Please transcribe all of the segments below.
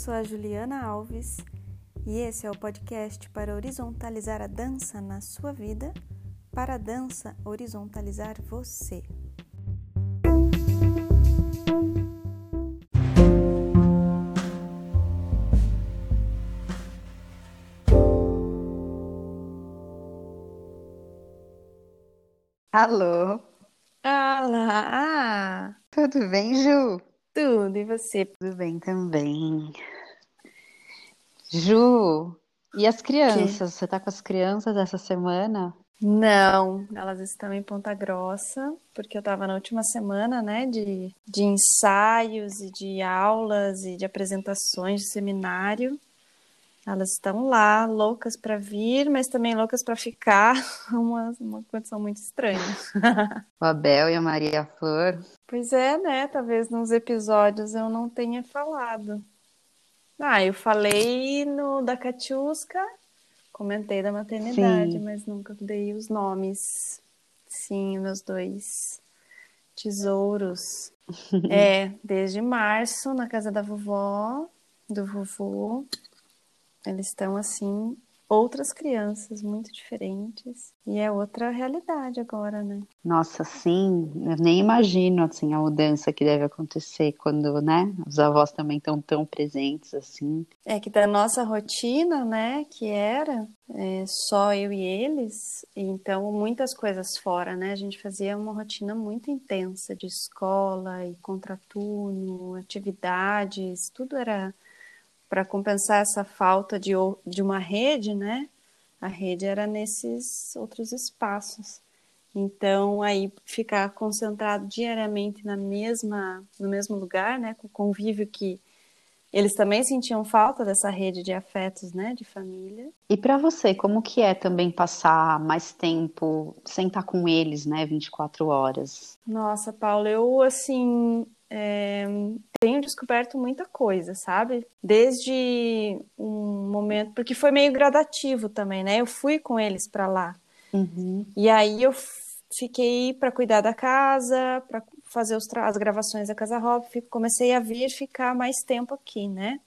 Sou a Juliana Alves e esse é o podcast para horizontalizar a dança na sua vida, para a dança horizontalizar você. Alô, Olá! tudo bem, Ju? Tudo, e você? Tudo bem também. Ju, e as crianças? Você tá com as crianças essa semana? Não, elas estão em Ponta Grossa, porque eu estava na última semana, né, de, de ensaios e de aulas e de apresentações de seminário. Elas estão lá, loucas para vir, mas também loucas para ficar, uma, uma condição muito estranha. O Abel e a Maria Flor. Pois é, né? Talvez nos episódios eu não tenha falado. Ah, eu falei no da Catiusca, comentei da maternidade, Sim. mas nunca dei os nomes. Sim, meus dois tesouros. É, desde março, na casa da vovó, do vovô. Eles estão assim, outras crianças muito diferentes. E é outra realidade agora, né? Nossa, sim, eu nem imagino assim a mudança que deve acontecer quando, né, os avós também estão tão presentes assim. É que da nossa rotina, né, que era é, só eu e eles, então muitas coisas fora, né? A gente fazia uma rotina muito intensa de escola e contraturno, atividades, tudo era para compensar essa falta de, de uma rede, né? A rede era nesses outros espaços. Então, aí ficar concentrado diariamente na mesma, no mesmo lugar, né, com o convívio que eles também sentiam falta dessa rede de afetos, né, de família. E para você, como que é também passar mais tempo sem estar com eles, né, 24 horas? Nossa, Paula, eu assim é, tenho descoberto muita coisa, sabe? Desde um momento, porque foi meio gradativo também, né? Eu fui com eles para lá. Uhum. E aí eu fiquei para cuidar da casa, para fazer as gravações da Casa Hop, comecei a vir ficar mais tempo aqui, né?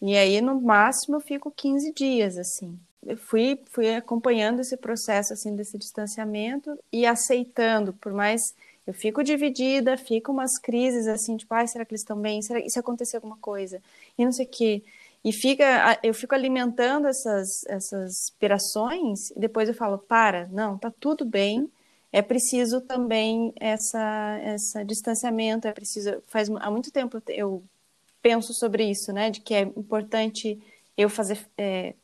E aí no máximo eu fico 15 dias assim. Eu fui fui acompanhando esse processo assim desse distanciamento e aceitando, por mais eu fico dividida, fico umas crises assim, tipo, ai, será que eles estão bem? Será e se acontecer alguma coisa? E não sei o quê. E fica, eu fico alimentando essas, essas aspirações e depois eu falo, para, não, tá tudo bem. É preciso também essa, essa distanciamento, é preciso, faz há muito tempo eu penso sobre isso, né, de que é importante eu fazer, é,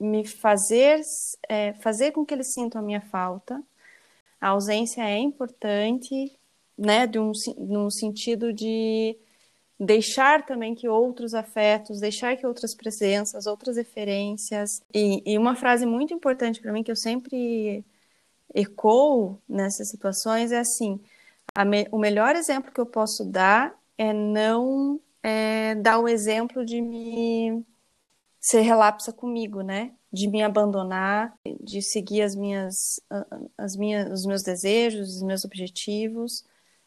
me fazer, é, fazer com que eles sintam a minha falta. A ausência é importante, né, de um, num sentido de deixar também que outros afetos, deixar que outras presenças, outras referências. E, e uma frase muito importante para mim que eu sempre ecoo nessas situações é assim: me- o melhor exemplo que eu posso dar é não é, dar o exemplo de me ser relapsa comigo, né? De me abandonar, de seguir as minhas, as minhas, os meus desejos, os meus objetivos.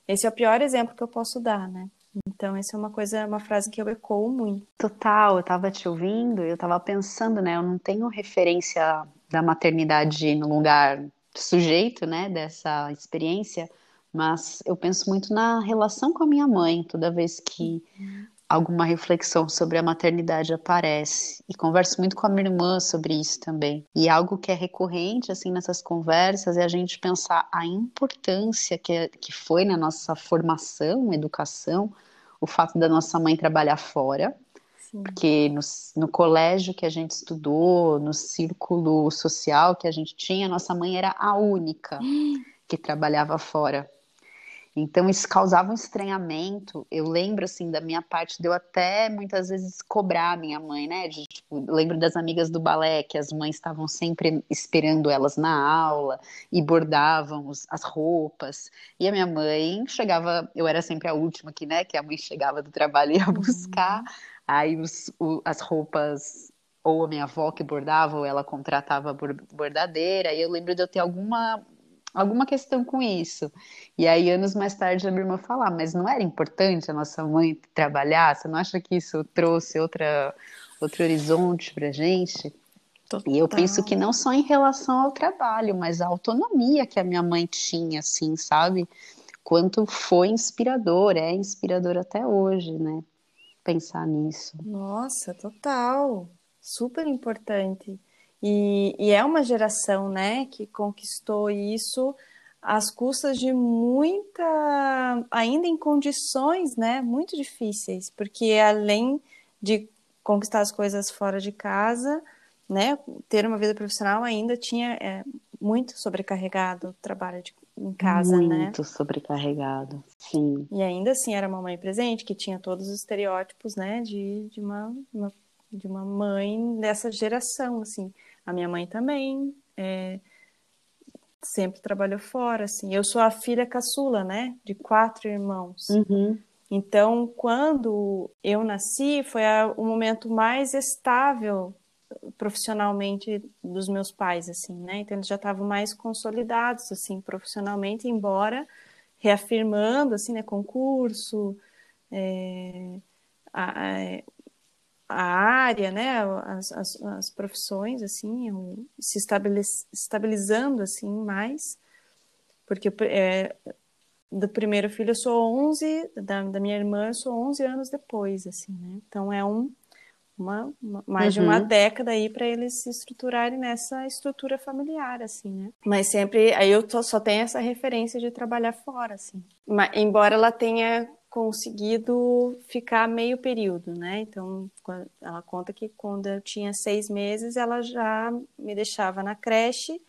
Esse é o pior exemplo que eu posso dar, né? Então, essa é uma coisa, uma frase que eu ecoo muito. Total, eu tava te ouvindo e eu tava pensando, né, eu não tenho referência da maternidade no lugar sujeito, né, dessa experiência, mas eu penso muito na relação com a minha mãe, toda vez que alguma reflexão sobre a maternidade aparece. E converso muito com a minha irmã sobre isso também. E algo que é recorrente, assim, nessas conversas é a gente pensar a importância que, é- que foi na nossa formação, educação, o fato da nossa mãe trabalhar fora. Porque no, no colégio que a gente estudou, no círculo social que a gente tinha, nossa mãe era a única que trabalhava fora. Então isso causava um estranhamento. Eu lembro assim da minha parte, deu até muitas vezes cobrar a minha mãe, né? De, tipo, lembro das amigas do balé que as mães estavam sempre esperando elas na aula e bordavam os, as roupas. E a minha mãe chegava, eu era sempre a última aqui, né? Que a mãe chegava do trabalho e ia uhum. buscar. Uhum. Aí os, o, as roupas ou a minha avó que bordava, ou ela contratava bordadeira, e eu lembro de eu ter alguma alguma questão com isso. E aí, anos mais tarde, a minha irmã falar, mas não era importante a nossa mãe trabalhar? Você não acha que isso trouxe outra, outro horizonte pra gente? Total. E eu penso que não só em relação ao trabalho, mas a autonomia que a minha mãe tinha, assim, sabe? Quanto foi inspirador, é inspirador até hoje, né? Pensar nisso. Nossa, total. Super importante. E, e é uma geração, né, que conquistou isso às custas de muita, ainda em condições, né, muito difíceis, porque além de conquistar as coisas fora de casa, né, ter uma vida profissional ainda tinha é, muito sobrecarregado o trabalho de, em casa, muito né? Muito sobrecarregado, sim. E ainda assim era uma mãe presente, que tinha todos os estereótipos, né, de, de uma, uma de uma mãe dessa geração, assim. A minha mãe também é, sempre trabalhou fora, assim. Eu sou a filha caçula, né? De quatro irmãos. Uhum. Então, quando eu nasci, foi a, o momento mais estável profissionalmente dos meus pais, assim, né? Então, eles já estavam mais consolidados, assim, profissionalmente, embora reafirmando, assim, né? Concurso, é, a, a, a área, né, as, as, as profissões, assim, se estabilizando, assim, mais, porque é, do primeiro filho eu sou 11, da, da minha irmã eu sou 11 anos depois, assim, né, então é um, uma, uma mais uhum. de uma uhum. década aí para eles se estruturarem nessa estrutura familiar, assim, né, mas sempre, aí eu tô, só tenho essa referência de trabalhar fora, assim, mas, embora ela tenha conseguido ficar meio período, né? Então, ela conta que quando eu tinha seis meses, ela já me deixava na creche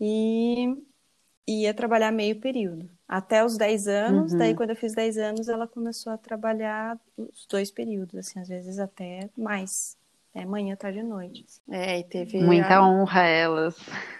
e ia trabalhar meio período. Até os dez anos, uhum. daí quando eu fiz dez anos, ela começou a trabalhar os dois períodos, assim, às vezes até mais. É manhã, tarde e noite. É, e teve. Muita a... honra a elas.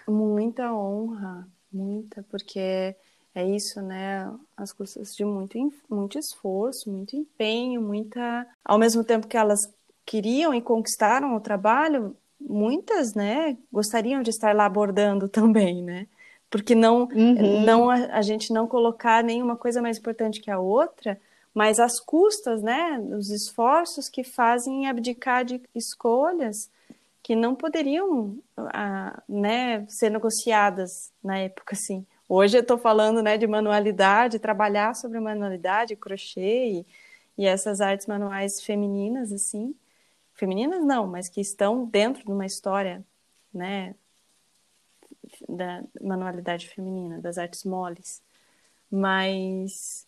Muita honra, muita, porque é isso, né? As custas de muito, muito esforço, muito empenho, muita. Ao mesmo tempo que elas queriam e conquistaram o trabalho, muitas, né, gostariam de estar lá abordando também, né? Porque não, uhum. não a, a, gente não colocar nenhuma coisa mais importante que a outra, mas as custas, né, os esforços que fazem abdicar de escolhas que não poderiam, ah, né, ser negociadas na época, assim. Hoje eu estou falando né, de manualidade, trabalhar sobre manualidade, crochê e, e essas artes manuais femininas, assim. Femininas não, mas que estão dentro de uma história, né, da manualidade feminina, das artes moles. Mas,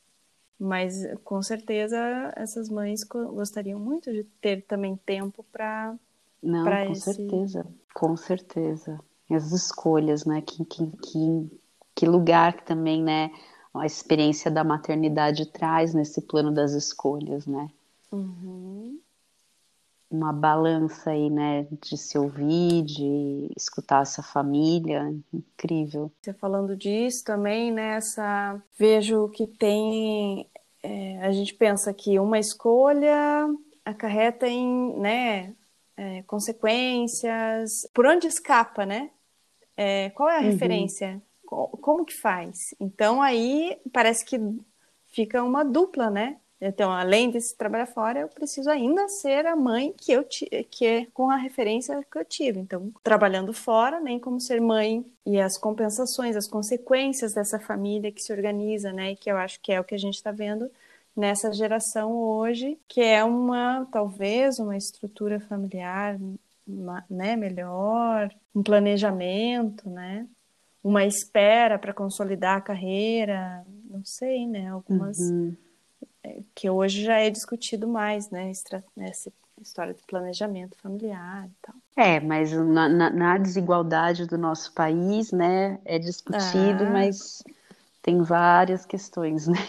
mas com certeza essas mães gostariam muito de ter também tempo para não, pra com esse... certeza, com certeza. As escolhas, né, que, que, que que lugar que também, né, a experiência da maternidade traz nesse plano das escolhas, né? Uhum. Uma balança aí, né, de se ouvir, de escutar essa família, incrível. Você falando disso também, né, vejo que tem, é, a gente pensa que uma escolha acarreta em, né, é, consequências, por onde escapa, né? É, qual é a uhum. referência? Como que faz? Então aí parece que fica uma dupla, né? Então, além de trabalhar fora, eu preciso ainda ser a mãe que eu que é com a referência que eu tive. Então, trabalhando fora, nem como ser mãe e as compensações, as consequências dessa família que se organiza, né? E que eu acho que é o que a gente está vendo nessa geração hoje, que é uma talvez uma estrutura familiar, né, melhor, um planejamento, né? Uma espera para consolidar a carreira, não sei, né? Algumas uhum. É, que hoje já é discutido mais, né? Esse, história de planejamento familiar e tal. É, mas na, na, na desigualdade do nosso país, né, é discutido, ah. mas tem várias questões, né?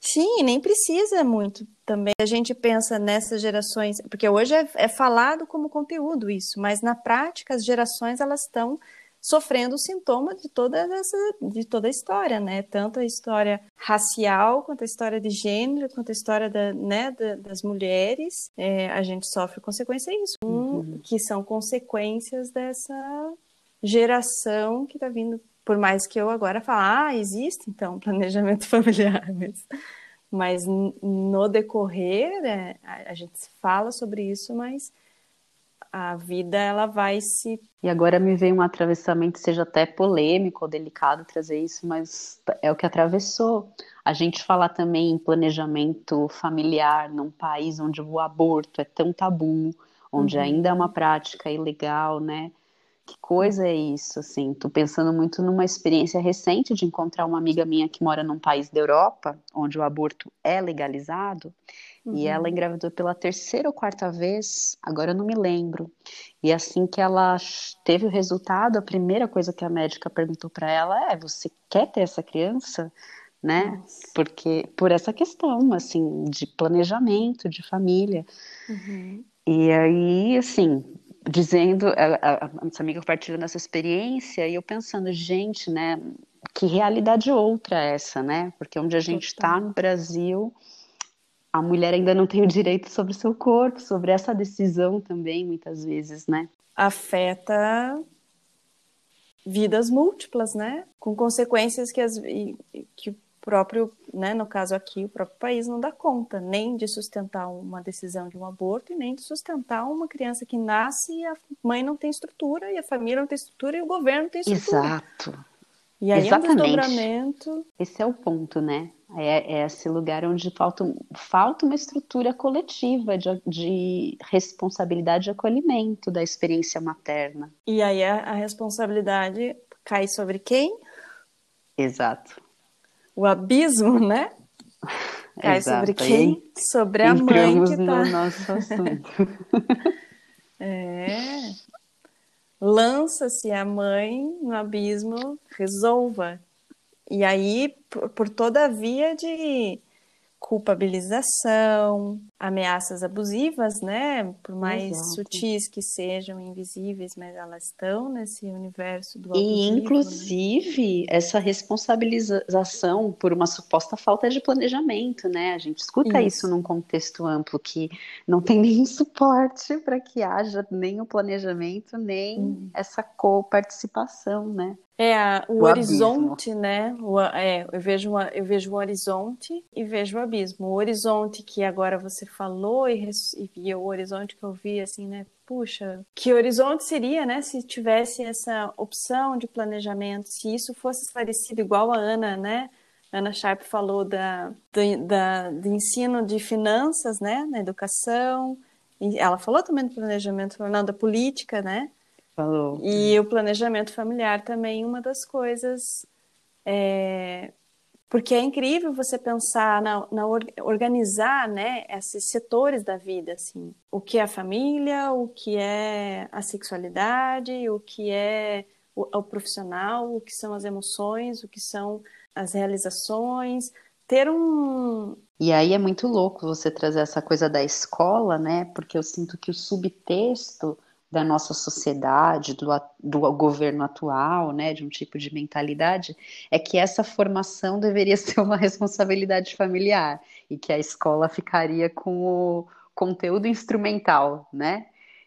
Sim, nem precisa muito também. A gente pensa nessas gerações, porque hoje é, é falado como conteúdo isso, mas na prática as gerações elas estão sofrendo sintomas de toda essa de toda a história, né? Tanto a história racial quanto a história de gênero, quanto a história da, né, da, das mulheres, é, a gente sofre consequências disso, uhum. que são consequências dessa geração que está vindo por mais que eu agora fale, ah, existe então planejamento familiar, mas, mas no decorrer é, a, a gente fala sobre isso, mas a vida ela vai se. E agora me veio um atravessamento, seja até polêmico ou delicado trazer isso, mas é o que atravessou. A gente falar também em planejamento familiar num país onde o aborto é tão tabu, onde uhum. ainda é uma prática ilegal, né? que coisa é isso, assim, tô pensando muito numa experiência recente de encontrar uma amiga minha que mora num país da Europa, onde o aborto é legalizado, uhum. e ela engravidou pela terceira ou quarta vez, agora eu não me lembro, e assim que ela teve o resultado, a primeira coisa que a médica perguntou para ela é, você quer ter essa criança? Né? Nossa. Porque por essa questão, assim, de planejamento, de família. Uhum. E aí, assim, dizendo, a, a, nossa amiga compartilhando essa experiência, e eu pensando, gente, né, que realidade outra é essa, né? Porque onde a gente está no Brasil, a mulher ainda não tem o direito sobre o seu corpo, sobre essa decisão também, muitas vezes, né? Afeta vidas múltiplas, né? Com consequências que, as, que próprio, né, no caso aqui, o próprio país não dá conta nem de sustentar uma decisão de um aborto e nem de sustentar uma criança que nasce e a mãe não tem estrutura e a família não tem estrutura e o governo não tem estrutura. Exato. E aí Exatamente. é um desdobramento. Esse é o ponto, né? É, é esse lugar onde falta, falta uma estrutura coletiva de, de responsabilidade e acolhimento da experiência materna. E aí a, a responsabilidade cai sobre quem? Exato o abismo, né? Cai Exato. sobre quem? sobre a mãe que tá. no nosso assunto. é. Lança-se a mãe no abismo, resolva. E aí, por, por toda a via de culpabilização, ameaças abusivas, né? Por mais Exato. sutis que sejam, invisíveis, mas elas estão nesse universo do abusivo. E, né? inclusive, né? essa responsabilização por uma suposta falta de planejamento, né? A gente escuta isso, isso num contexto amplo, que não tem nenhum suporte para que haja nem o planejamento, nem hum. essa co-participação, né? É, o, o horizonte, abismo. né? O, é, eu vejo, uma, eu vejo o horizonte e vejo o abismo. O horizonte que agora você falou e, e o horizonte que eu vi, assim, né? Puxa, que horizonte seria, né? Se tivesse essa opção de planejamento, se isso fosse esclarecido igual a Ana, né? Ana Sharp falou da, do, da, do ensino de finanças, né? Na educação. E ela falou também do planejamento, não, da política, né? Falou. E o planejamento familiar também, uma das coisas. É, porque é incrível você pensar na, na, organizar né, esses setores da vida, assim. O que é a família, o que é a sexualidade, o que é o, o profissional, o que são as emoções, o que são as realizações. Ter um, e aí é muito louco você trazer essa coisa da escola, né? Porque eu sinto que o subtexto da nossa sociedade, do, do governo atual, né, de um tipo de mentalidade, é que essa formação deveria ser uma responsabilidade familiar e que a escola ficaria com o conteúdo instrumental, né?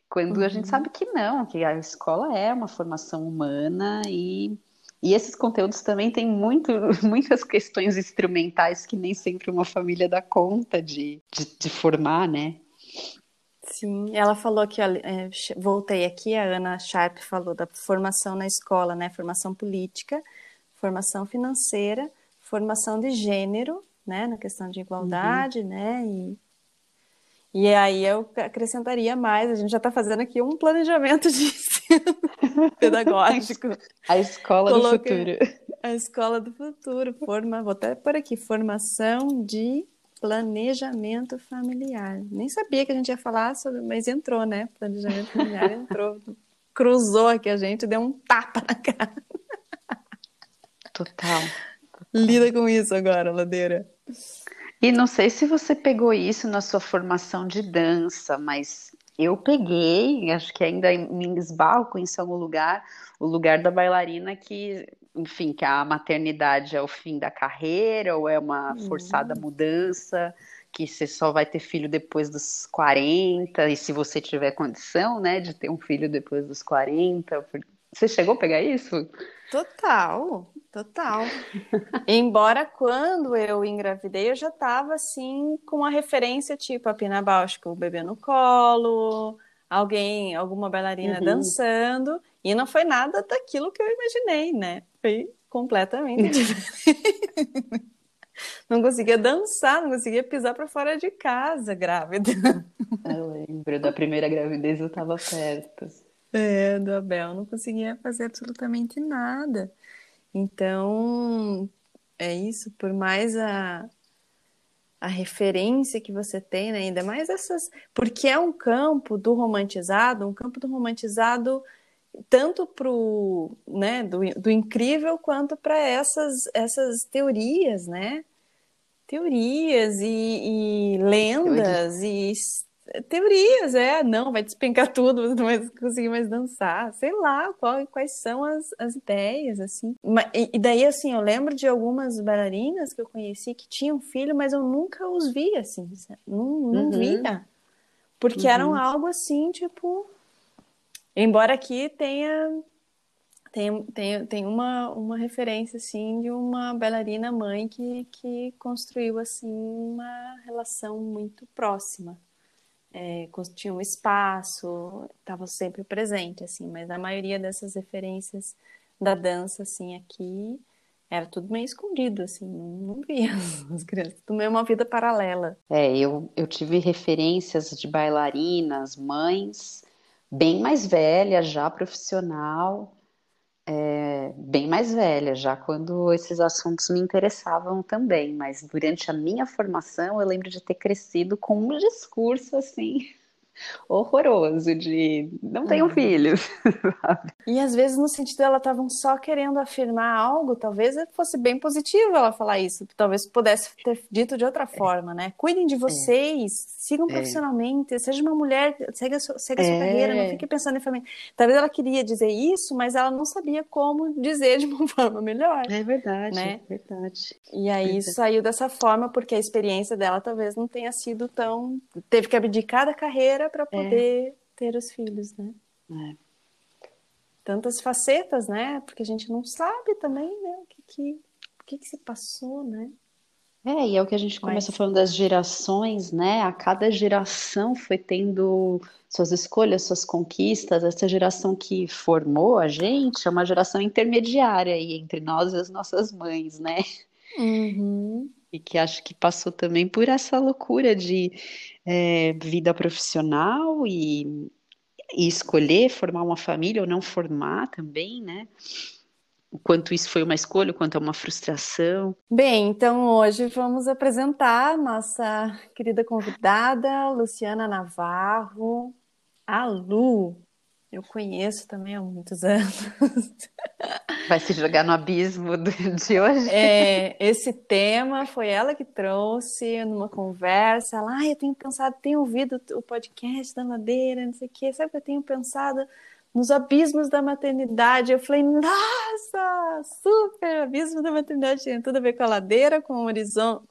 Quando uhum. a gente uhum. sabe que não, que a escola é uma formação humana e, e esses conteúdos também têm muito, muitas questões instrumentais que nem sempre uma família dá conta de, de, de formar, né? Sim, ela falou que, é, voltei aqui, a Ana Sharp falou da formação na escola, né? Formação política, formação financeira, formação de gênero, né? Na questão de igualdade, uhum. né? E, e aí eu acrescentaria mais, a gente já está fazendo aqui um planejamento de ensino pedagógico. A escola Coloca, do futuro. A escola do futuro, forma, vou até por aqui, formação de Planejamento familiar. Nem sabia que a gente ia falar sobre, mas entrou, né? Planejamento familiar entrou. Cruzou aqui a gente, deu um tapa na cara. Total. Lida com isso agora, Ladeira. E não sei se você pegou isso na sua formação de dança, mas eu peguei, acho que ainda me esbarro com isso em algum lugar, o lugar da bailarina que, enfim, que a maternidade é o fim da carreira ou é uma forçada mudança, que você só vai ter filho depois dos 40, e se você tiver condição, né, de ter um filho depois dos 40. Você chegou a pegar isso? Total, total. Embora quando eu engravidei, eu já estava assim com uma referência tipo a Pina Bausch com o bebê no colo, alguém, alguma bailarina uhum. dançando, e não foi nada daquilo que eu imaginei, né? Foi completamente diferente. não conseguia dançar, não conseguia pisar para fora de casa grávida. Eu lembro da primeira gravidez, eu estava perto. É, do Abel, não conseguia fazer absolutamente nada. Então, é isso, por mais a, a referência que você tem, né? ainda mais essas. Porque é um campo do romantizado, um campo do romantizado tanto pro, né, do, do incrível quanto para essas, essas teorias, né? Teorias e, e lendas e teorias, é, não, vai despencar tudo, você não vai conseguir mais dançar, sei lá, qual, quais são as, as ideias, assim. E, daí, assim, eu lembro de algumas bailarinas que eu conheci que tinham filho, mas eu nunca os via, assim, não, não uhum. via. Porque uhum. eram algo assim, tipo... Embora aqui tenha tem, tem, tem uma, uma referência assim de uma bailarina mãe que, que construiu assim uma relação muito próxima é, tinha um espaço, estava sempre presente, assim, mas a maioria dessas referências da dança, assim, aqui, era tudo meio escondido, assim, não, via as crianças, tudo meio uma vida paralela. É, eu, eu tive referências de bailarinas, mães, bem mais velhas, já profissional, é, bem mais velha, já quando esses assuntos me interessavam também, mas durante a minha formação eu lembro de ter crescido com um discurso assim horroroso de não tenham uhum. filhos. E às vezes no sentido ela estavam só querendo afirmar algo, talvez fosse bem positivo ela falar isso, talvez pudesse ter dito de outra é. forma, né? Cuidem de é. vocês, é. sigam profissionalmente, seja uma mulher, segue a sua, segue a sua carreira, não fique pensando em família. Talvez ela queria dizer isso, mas ela não sabia como dizer de uma forma melhor. É verdade, né? é verdade. E aí verdade. saiu dessa forma porque a experiência dela talvez não tenha sido tão, teve que abdicar da carreira para é. poder é. ter os filhos, né? É. Tantas facetas, né? Porque a gente não sabe também, né? O que, que, o que, que se passou, né? É, e é o que a gente começa Mas... falando das gerações, né? A cada geração foi tendo suas escolhas, suas conquistas. Essa geração que formou a gente é uma geração intermediária aí entre nós e as nossas mães, né? Uhum. E que acho que passou também por essa loucura de é, vida profissional e, e escolher formar uma família ou não formar também, né? o quanto isso foi uma escolha, o quanto é uma frustração. Bem, então hoje vamos apresentar nossa querida convidada, Luciana Navarro, a Lu. Eu conheço também há muitos anos. Vai se jogar no abismo de hoje? É, esse tema foi ela que trouxe numa conversa. Ela, ah, eu tenho pensado, tenho ouvido o podcast da Madeira, não sei o quê. Sabe que eu tenho pensado nos abismos da maternidade? Eu falei, nossa, super, abismo da maternidade tem tudo a ver com a ladeira, com a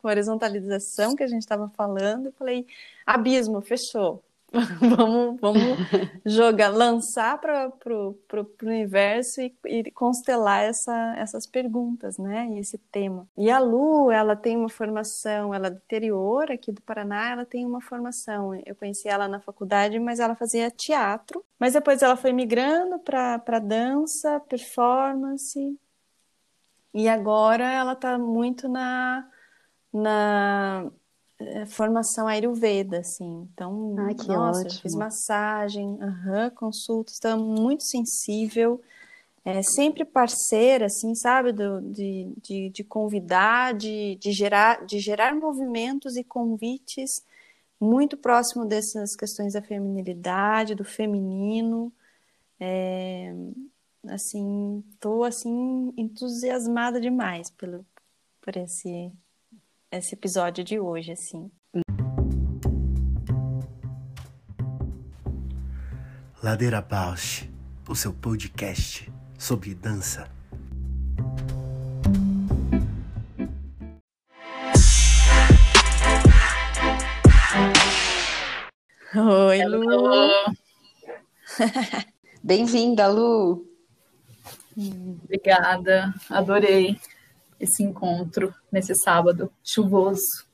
horizontalização que a gente estava falando. Eu falei, abismo, fechou. vamos, vamos jogar, lançar para o universo e, e, constelar essa, essas perguntas, né? E esse tema. E a Lu, ela tem uma formação, ela é do interior aqui do Paraná, ela tem uma formação. Eu conheci ela na faculdade, mas ela fazia teatro. Mas depois ela foi migrando para dança, performance. E agora ela está muito na, na formação Ayurveda, assim. Então, Ai, que nossa, fiz massagem, uhum, consulta, estava muito sensível. é sempre parceira, assim, sabe, do, de, de, de convidar, de, de, gerar, de gerar movimentos e convites muito próximo dessas questões da feminilidade, do feminino. É, assim, tô assim entusiasmada demais pelo por esse esse episódio de hoje, assim. Ladeira Bausch, o seu podcast sobre dança. Oi, Lu. Bem-vinda, Lu. Obrigada, adorei esse encontro nesse sábado chuvoso.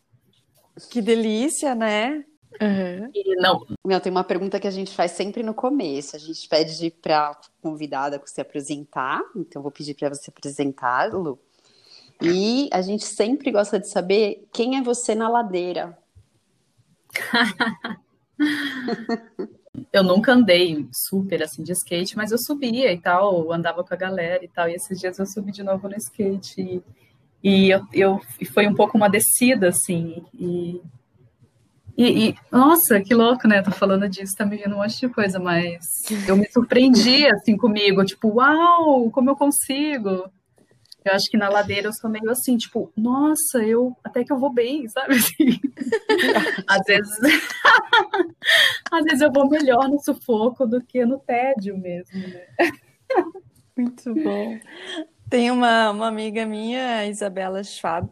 Que delícia, né? Uhum. E não. Meu, tem uma pergunta que a gente faz sempre no começo. A gente pede para a convidada se apresentar. Então, vou pedir para você apresentar, Lu. E a gente sempre gosta de saber quem é você na ladeira. eu nunca andei super assim de skate, mas eu subia e tal, andava com a galera e tal. E esses dias eu subi de novo no skate. E, e eu, eu e foi um pouco uma descida, assim. E e, e, nossa, que louco, né? Tô falando disso, tá me vindo um monte de coisa, mas eu me surpreendi assim comigo, tipo, uau, como eu consigo. Eu acho que na ladeira eu sou meio assim, tipo, nossa, eu até que eu vou bem, sabe? Assim. às vezes, às vezes eu vou melhor no sufoco do que no tédio mesmo, né? Muito bom. Tem uma, uma amiga minha, Isabela Schwab,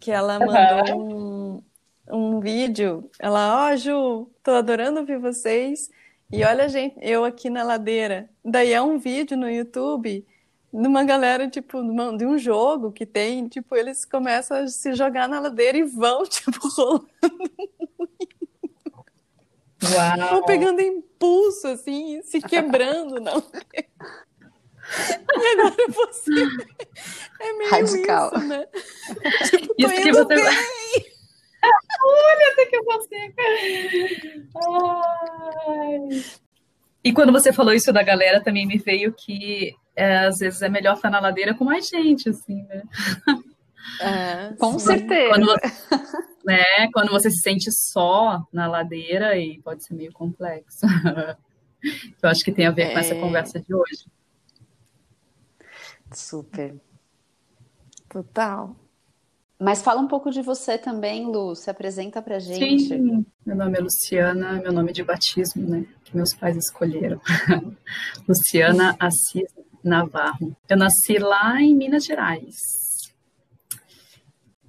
que ela mandou um, um vídeo. Ela, ó, oh, Ju, tô adorando ouvir vocês. E olha, gente, eu aqui na ladeira. Daí é um vídeo no YouTube de uma galera, tipo, de um jogo que tem, tipo, eles começam a se jogar na ladeira e vão, tipo, rolando Uau. Vão pegando impulso, assim, se quebrando, não. E agora você é meio Radical. isso, né? Tipo, isso que você bem. Olha, até que eu consigo. Ai. E quando você falou isso da galera, também me veio que é, às vezes é melhor estar na ladeira com mais gente, assim, né? É, com certeza. Quando você, né, quando você se sente só na ladeira, e pode ser meio complexo. Eu acho que tem a ver é... com essa é. conversa de hoje. Super. Total. Mas fala um pouco de você também, Lu. Se apresenta pra gente. Sim, meu nome é Luciana, meu nome de batismo, né? Que meus pais escolheram. Luciana Assis Navarro. Eu nasci lá em Minas Gerais,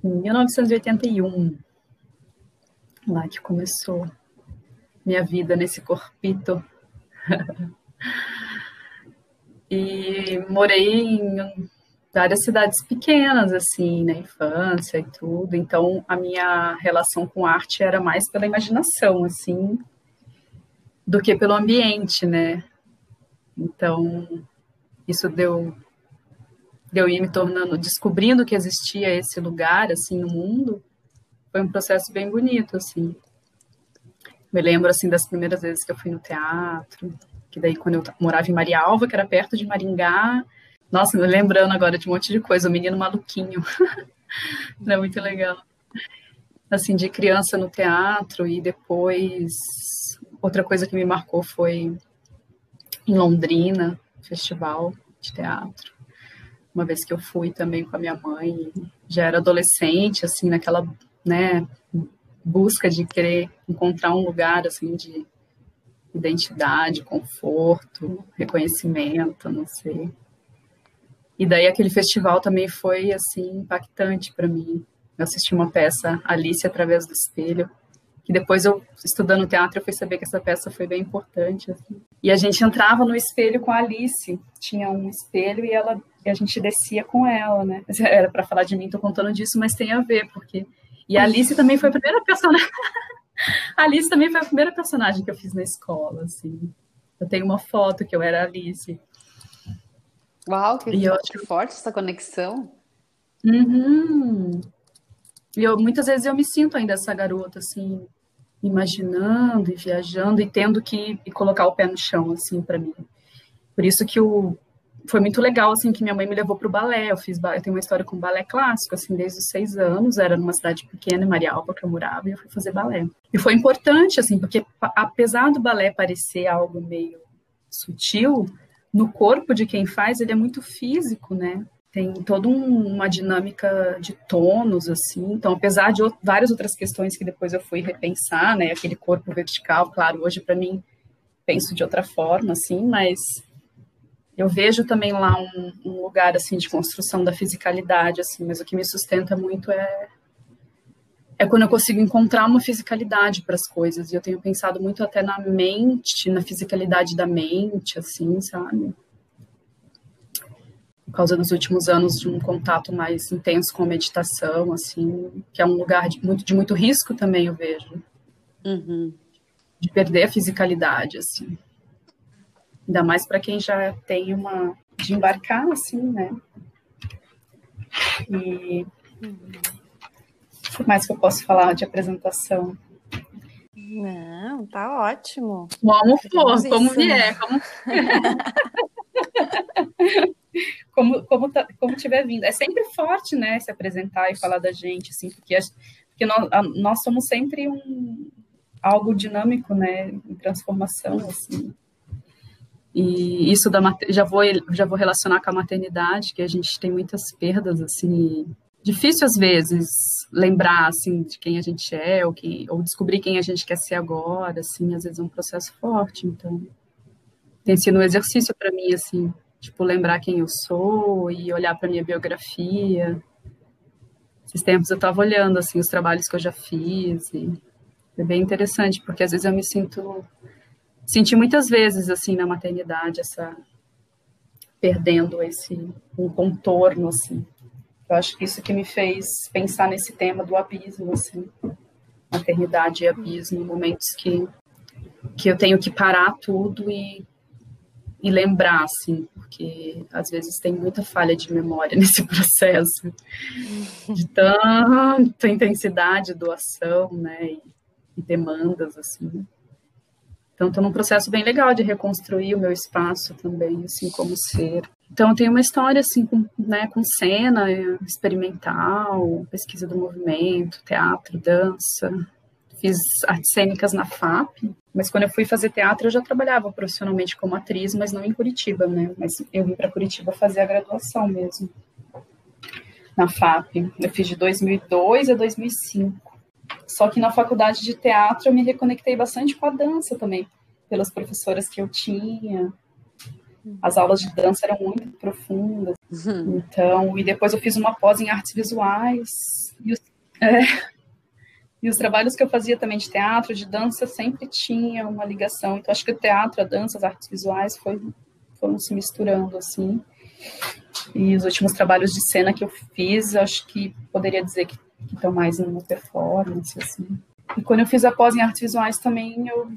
em 1981. Lá que começou minha vida nesse corpito. e morei em várias cidades pequenas, assim, na infância e tudo. Então, a minha relação com arte era mais pela imaginação, assim, do que pelo ambiente, né? Então, isso deu deu ir me tornando, descobrindo que existia esse lugar, assim, no mundo, foi um processo bem bonito, assim. Me lembro, assim, das primeiras vezes que eu fui no teatro, que daí quando eu morava em Marialva, que era perto de Maringá, nossa, me lembrando agora de um monte de coisa, o menino maluquinho. é muito legal. Assim, de criança no teatro e depois outra coisa que me marcou foi em Londrina, festival de teatro. Uma vez que eu fui também com a minha mãe, já era adolescente, assim, naquela, né, busca de querer encontrar um lugar assim de identidade, conforto, reconhecimento, não sei. E daí aquele festival também foi assim impactante para mim. Eu assisti uma peça Alice através do espelho, que depois eu estudando teatro eu fui saber que essa peça foi bem importante. Assim. E a gente entrava no espelho com a Alice, tinha um espelho e ela e a gente descia com ela, né? Era para falar de mim, tô contando disso, mas tem a ver porque e a Alice também foi a primeira personagem. a Alice também foi a primeira personagem que eu fiz na escola, assim. Eu tenho uma foto que eu era Alice. Uau, que, eu forte essa conexão. Uhum. E eu, muitas vezes eu me sinto ainda essa garota, assim, imaginando e viajando e tendo que colocar o pé no chão, assim, para mim. Por isso que o, foi muito legal, assim, que minha mãe me levou para o balé. Eu fiz, eu tenho uma história com balé clássico, assim, desde os seis anos. Era numa cidade pequena, em Marialva, que eu morava, e eu fui fazer balé. E foi importante, assim, porque apesar do balé parecer algo meio sutil, no corpo de quem faz, ele é muito físico, né? Tem toda um, uma dinâmica de tônus, assim. Então, apesar de várias outras questões que depois eu fui repensar, né? Aquele corpo vertical, claro, hoje para mim penso de outra forma, assim, mas eu vejo também lá um, um, lugar assim de construção da fisicalidade assim mas o que me sustenta muito é é quando eu consigo encontrar uma fisicalidade para as coisas e eu tenho pensado muito até na mente na fisicalidade da mente assim sabe causa dos últimos anos de um contato mais intenso com a meditação assim que é um lugar de muito de muito risco também eu vejo uhum. de perder a fisicalidade assim Ainda mais para quem já tem uma. de embarcar, assim, né? E. O que mais que eu posso falar de apresentação? Não, tá ótimo. Como for, como vier, como. como, como, tá, como tiver vindo. É sempre forte, né, se apresentar e falar da gente, assim, porque, porque nós, nós somos sempre um, algo dinâmico, né, em transformação, assim. E isso da já vou já vou relacionar com a maternidade, que a gente tem muitas perdas assim, difícil às vezes lembrar assim de quem a gente é ou que ou descobrir quem a gente quer ser agora, assim, às vezes é um processo forte, então tem sido um exercício para mim assim, tipo lembrar quem eu sou e olhar para minha biografia. Esses tempos eu estava olhando assim os trabalhos que eu já fiz e é bem interessante, porque às vezes eu me sinto senti muitas vezes assim na maternidade essa perdendo esse um contorno assim. Eu acho que isso que me fez pensar nesse tema do abismo assim, maternidade e abismo, momentos que que eu tenho que parar tudo e e lembrar assim, porque às vezes tem muita falha de memória nesse processo de tanta intensidade, doação, né, e, e demandas assim. Então, estou num processo bem legal de reconstruir o meu espaço também, assim, como ser. Então, tenho uma história, assim, com, né, com cena experimental, pesquisa do movimento, teatro, dança. Fiz artes cênicas na FAP, mas quando eu fui fazer teatro, eu já trabalhava profissionalmente como atriz, mas não em Curitiba, né? Mas eu vim para Curitiba fazer a graduação mesmo, na FAP. Eu fiz de 2002 a 2005. Só que na faculdade de teatro eu me reconectei bastante com a dança também, pelas professoras que eu tinha. As aulas de dança eram muito profundas. Uhum. Então, e depois eu fiz uma pós em artes visuais. E é, e os trabalhos que eu fazia também de teatro, de dança, sempre tinha uma ligação. Então, acho que o teatro, a dança, as artes visuais foi, foram se misturando assim. E os últimos trabalhos de cena que eu fiz, acho que poderia dizer que estão mais em uma performance, assim. E quando eu fiz a pós em artes visuais também, eu,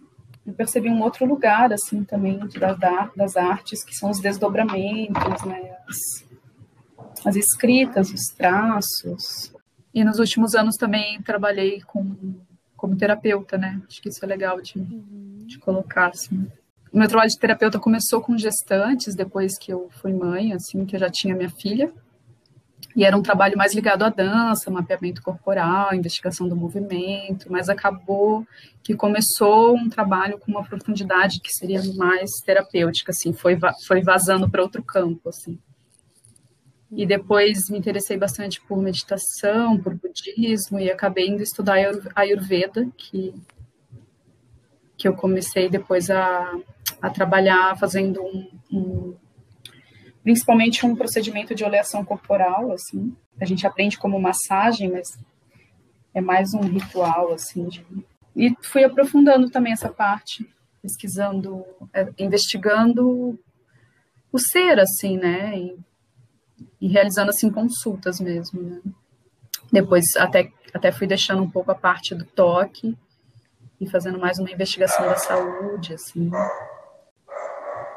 eu percebi um outro lugar, assim, também, de, da, das artes, que são os desdobramentos, né, as, as escritas, os traços. E nos últimos anos também trabalhei com, como terapeuta, né, acho que isso é legal de, de colocar, assim. O meu trabalho de terapeuta começou com gestantes, depois que eu fui mãe, assim, que eu já tinha minha filha. E era um trabalho mais ligado à dança, mapeamento corporal, investigação do movimento, mas acabou que começou um trabalho com uma profundidade que seria mais terapêutica, assim, foi, foi vazando para outro campo, assim. E depois me interessei bastante por meditação, por budismo, e acabei indo estudar Ayurveda, que, que eu comecei depois a, a trabalhar fazendo um, um principalmente um procedimento de oleação corporal, assim. A gente aprende como massagem, mas é mais um ritual, assim. De... E fui aprofundando também essa parte, pesquisando, é, investigando o ser, assim, né? E, realizando, assim, consultas mesmo, né? Depois até, até fui deixando um pouco a parte do toque e fazendo mais uma investigação da saúde, assim.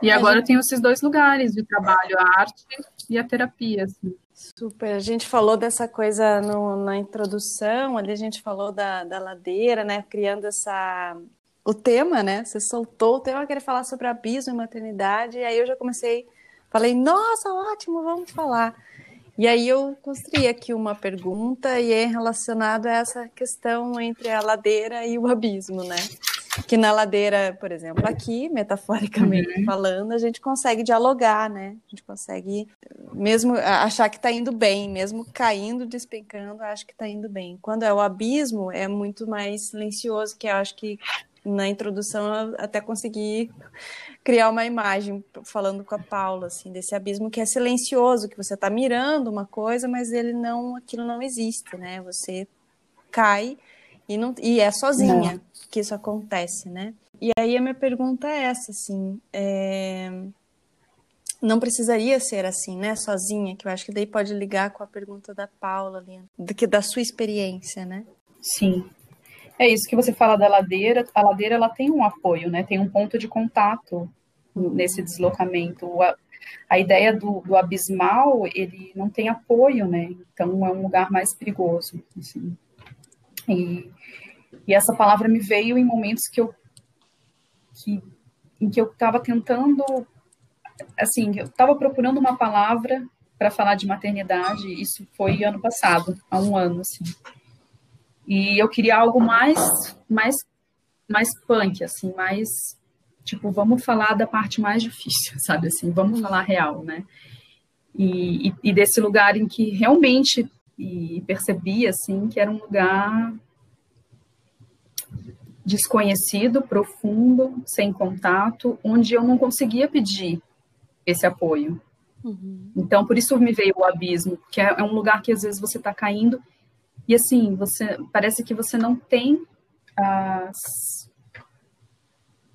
E agora gente... eu tenho esses dois lugares de trabalho, a arte e a terapia. Assim. Super. A gente falou dessa coisa no, na introdução, ali a gente falou da, da ladeira, né? Criando essa. O tema, né? Você soltou o tema, querer falar sobre abismo e maternidade, e aí eu já comecei Falei, nossa, ótimo, vamos falar. E aí eu construí aqui uma pergunta e é relacionado a essa questão entre a ladeira e o abismo, né? Que na ladeira, por exemplo, aqui, metaforicamente uhum. falando, a gente consegue dialogar, né? A gente consegue mesmo achar que está indo bem, mesmo caindo, despencando, acho que está indo bem. Quando é o abismo, é muito mais silencioso, que eu acho que na introdução eu até consegui criar uma imagem falando com a Paula assim desse abismo que é silencioso que você está mirando uma coisa mas ele não aquilo não existe né? Você cai e não e é sozinha não. que isso acontece né? E aí a minha pergunta é essa assim é... não precisaria ser assim né? Sozinha que eu acho que daí pode ligar com a pergunta da Paula ali do que da sua experiência né? Sim é isso que você fala da ladeira. A ladeira ela tem um apoio, né? Tem um ponto de contato nesse deslocamento. A, a ideia do, do, abismal, ele não tem apoio, né? Então é um lugar mais perigoso. Assim. E, e essa palavra me veio em momentos que eu que, em que eu estava tentando, assim, eu estava procurando uma palavra para falar de maternidade. Isso foi ano passado, há um ano, assim. E eu queria algo mais, mais, mais punk, assim, mais tipo, vamos falar da parte mais difícil, sabe assim, vamos falar real, né? E, e, e desse lugar em que realmente e percebi assim que era um lugar desconhecido, profundo, sem contato, onde eu não conseguia pedir esse apoio. Uhum. Então, por isso me veio o abismo, que é, é um lugar que às vezes você está caindo e assim, você parece que você não tem as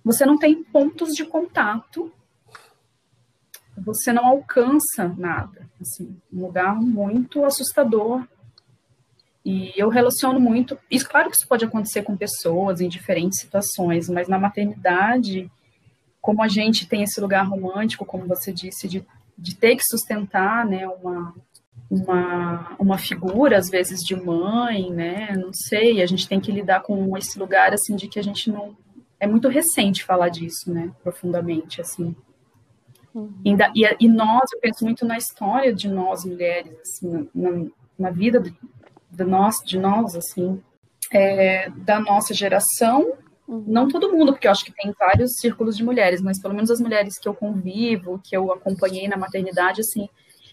você não tem pontos de contato. Você não alcança nada, assim, um lugar muito assustador. E eu relaciono muito, e claro que isso pode acontecer com pessoas em diferentes situações, mas na maternidade, como a gente tem esse lugar romântico, como você disse, de, de ter que sustentar, né, uma, uma, uma figura, às vezes, de mãe, né? Não sei, a gente tem que lidar com esse lugar, assim, de que a gente não... É muito recente falar disso, né? Profundamente, assim. Uhum. E, e, nós, eu penso muito na história de nós, mulheres, assim, na, na vida de, de, nós, de nós, assim, é, da nossa geração, uhum. não todo mundo, porque eu acho que tem vários círculos de mulheres, mas pelo menos as mulheres que eu convivo, que eu acompanhei na maternidade, assim,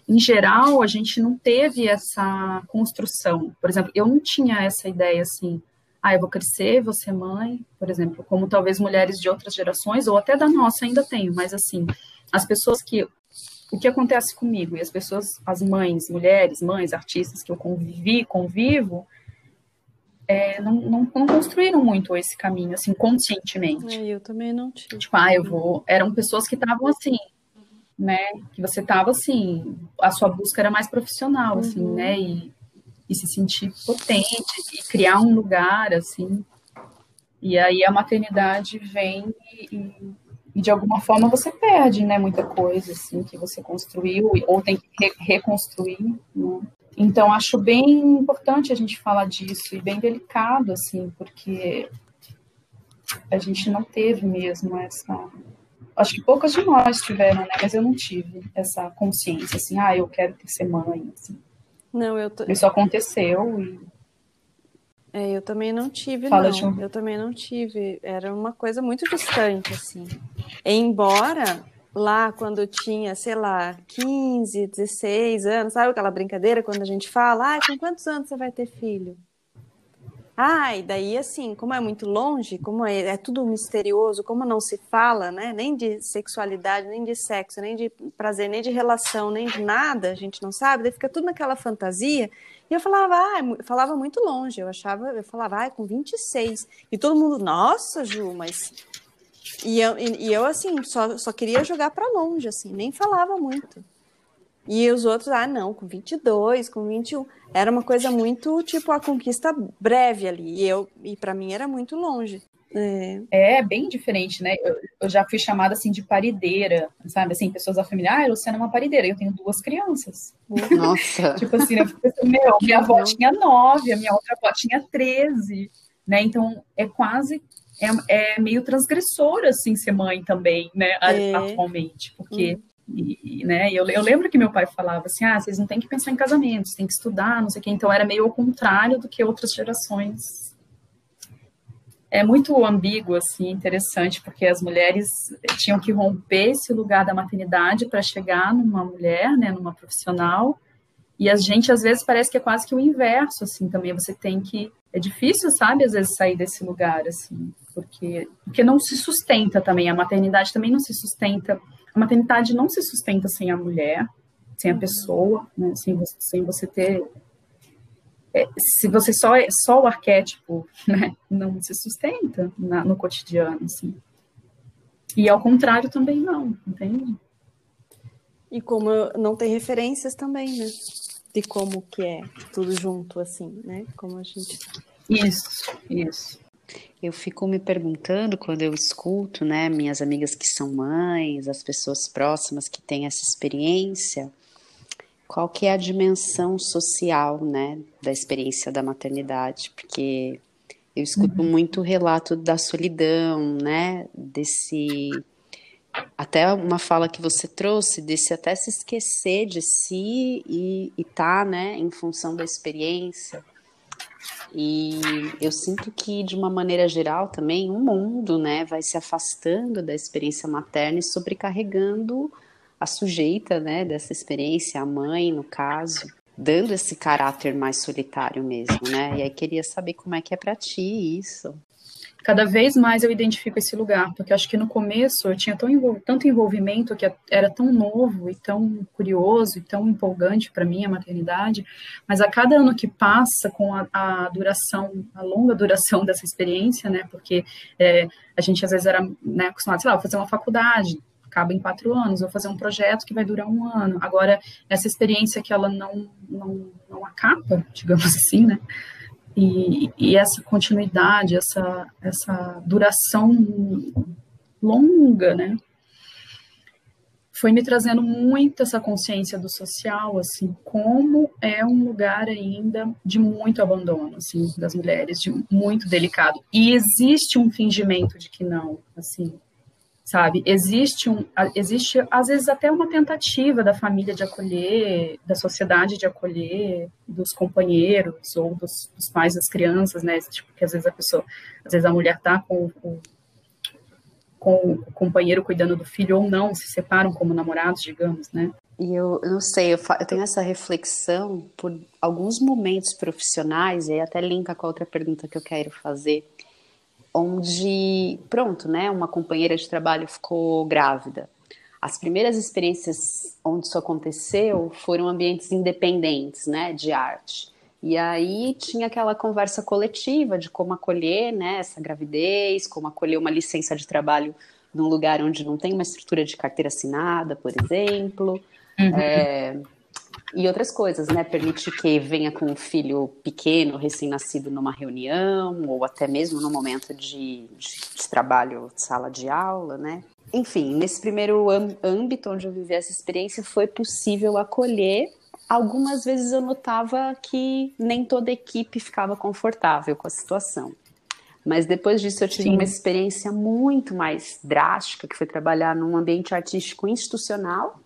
em geral, a gente não teve essa construção. Por exemplo, eu não tinha essa ideia assim, ah, eu vou crescer, vou ser mãe, por exemplo, como talvez mulheres de outras gerações, ou até da nossa ainda tenho, mas assim, as pessoas que. O que acontece comigo? E as pessoas, as mães, mulheres, mães, artistas que eu convivi, convivo, é, não, não, não, construíram muito esse caminho, assim, conscientemente. É, eu também não tive. Tipo, ah, eu vou. Eram pessoas que estavam assim, né? Que você tava assim, a sua busca era mais profissional, assim, uhum. assim, né? E, e se sentir potente, e criar um lugar, assim. E aí a maternidade vem e, e de alguma forma você perde, né? Muita coisa, assim, que você construiu, ou tem que re reconstruir, né? Então, acho bem importante a gente falar disso e bem delicado, assim, porque a gente não teve mesmo essa, acho que poucas de nós tiveram, né? Mas eu não tive essa consciência, assim, ah, eu quero ter ser mãe, assim. Não, eu tô... Isso aconteceu e... É, eu também não tive, Fala, não. Um... Eu também não tive. Era uma coisa muito distante, assim. Embora lá, quando eu tinha, sei lá, 15, 16 anos, sabe aquela brincadeira quando a gente fala, ah, com quantos anos você vai ter filho? Ah, daí assim, como é muito longe, como é, é, tudo misterioso, como não se fala, né? Nem de sexualidade, nem de sexo, nem de prazer, nem de relação, nem de nada, a gente não sabe, daí fica tudo naquela fantasia. E eu falava, ah, eu falava muito longe, eu achava, eu falava, ah, com 26. E todo mundo, nossa, Ju, mas. E eu, e, e eu assim, só, só queria jogar para longe, assim, nem falava muito. E os outros, ah, não, com 22, com 21. Era uma coisa muito, tipo, a conquista breve ali. E, eu, e para mim era muito longe. É. é bem diferente, né? Eu, eu, já fui chamada assim de parideira, sabe? Assim, pessoas da família, ah, Luciana é uma parideira, eu tenho duas crianças. Nossa. tipo assim, eu fico assim, meu, minha avó tinha nove, a minha outra avó tinha treze, né? Então é quase é, é meio transgressor assim ser mãe também, né? É. Atualmente, porque hum E, né, eu, eu lembro que meu pai falava assim, ah, vocês não têm que pensar em casamentos, tem que estudar, não sei o quê. Então era meio ao contrário do que outras gerações. É muito ambíguo, assim, interessante, porque as mulheres tinham que romper esse lugar da maternidade para chegar numa mulher, né, numa profissional, e a gente, às vezes, parece que é quase que o inverso, assim, também você tem que... É difícil, sabe, às vezes, sair desse lugar, assim, porque, porque não se sustenta também, a maternidade também não se sustenta a maternidade não se sustenta sem a mulher, sem a pessoa, né? sem, você, sem você ter. É, se você só é só o arquétipo, né? não se sustenta na, no cotidiano, assim. E ao contrário também não, entende? E como não tem referências também, né? De como que é tudo junto, assim, né? Como a gente. Isso, isso. Eu fico me perguntando quando eu escuto, né, minhas amigas que são mães, as pessoas próximas que têm essa experiência, qual que é a dimensão social, né, da experiência da maternidade, porque eu escuto uhum. muito relato da solidão, né, desse até uma fala que você trouxe desse até se esquecer de si e, e tá, né, em função da experiência. E eu sinto que, de uma maneira geral, também o mundo né, vai se afastando da experiência materna e sobrecarregando a sujeita né, dessa experiência, a mãe, no caso, dando esse caráter mais solitário mesmo, né? E aí queria saber como é que é para ti isso cada vez mais eu identifico esse lugar, porque acho que no começo eu tinha tanto envolvimento que era tão novo e tão curioso e tão empolgante para mim a maternidade, mas a cada ano que passa com a, a duração, a longa duração dessa experiência, né, porque é, a gente às vezes era né, acostumado, sei lá, fazer uma faculdade, acaba em quatro anos, vou fazer um projeto que vai durar um ano. Agora, essa experiência que ela não, não, não acaba, digamos assim, né? E, e, essa continuidade, essa, essa duração longa, né? Foi me trazendo muito essa consciência do social, assim, como é um lugar ainda de muito abandono, assim, das mulheres, de muito delicado. E existe um fingimento de que não, assim, sabe? Existe, um, existe às vezes até uma tentativa da família de acolher, da sociedade de acolher, dos companheiros ou dos, dos pais das crianças, né? Tipo, que às vezes a pessoa, às vezes a mulher tá com, com, com o companheiro cuidando do filho ou não, se separam como namorados, digamos, né? E eu, não sei, eu, eu, tenho essa reflexão por alguns momentos profissionais, e até linka com a outra pergunta que eu quero fazer, onde, pronto, né, uma companheira de trabalho ficou grávida. As primeiras experiências onde isso aconteceu foram ambientes independentes, né, de arte. E aí tinha aquela conversa coletiva de como acolher, né, essa gravidez, como acolher uma licença de trabalho num lugar onde não tem uma estrutura de carteira assinada, por exemplo. Uhum. É, e outras coisas, né? Permite que venha com um filho pequeno, recém-nascido, numa reunião, ou até mesmo no momento de, de, de trabalho, sala de aula, né? Enfim, nesse primeiro âmbito onde eu vivi essa experiência, foi possível acolher. Algumas vezes eu notava que nem toda a equipe ficava confortável com a situação. Mas depois disso eu tive Sim. uma experiência muito mais drástica, que foi trabalhar num ambiente artístico institucional,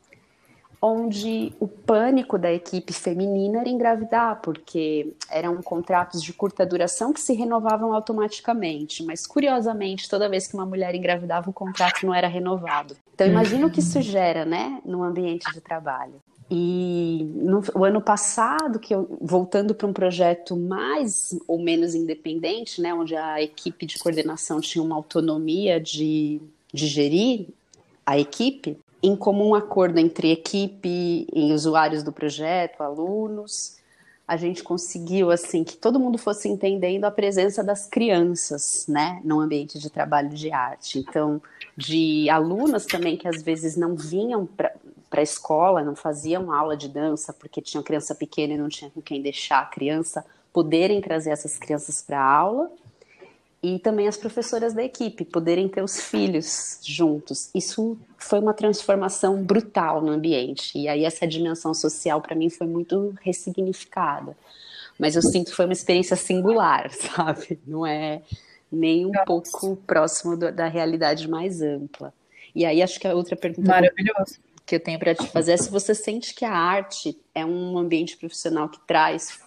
onde o pânico da equipe feminina era engravidar, porque eram contratos de curta duração que se renovavam automaticamente, mas curiosamente, toda vez que uma mulher engravidava, o contrato não era renovado. Então imagina o que isso gera, né, no ambiente de trabalho. E no o ano passado, que eu, voltando para um projeto mais ou menos independente, né, onde a equipe de coordenação tinha uma autonomia de, de gerir a equipe, em comum acordo entre equipe e usuários do projeto, alunos, a gente conseguiu assim que todo mundo fosse entendendo a presença das crianças, né, no ambiente de trabalho de arte. Então, de alunas também que às vezes não vinham para a escola, não faziam aula de dança porque tinham criança pequena e não tinha com quem deixar a criança, poderem trazer essas crianças para a aula e também as professoras da equipe poderem ter os filhos juntos. Isso foi uma transformação brutal no ambiente. E aí essa dimensão social para mim foi muito ressignificada. Mas eu sinto que foi uma experiência singular, sabe? Não é nem um pouco próximo do, da realidade mais ampla. E aí acho que a outra pergunta que eu tenho para te fazer é se você sente que a arte é um ambiente profissional que traz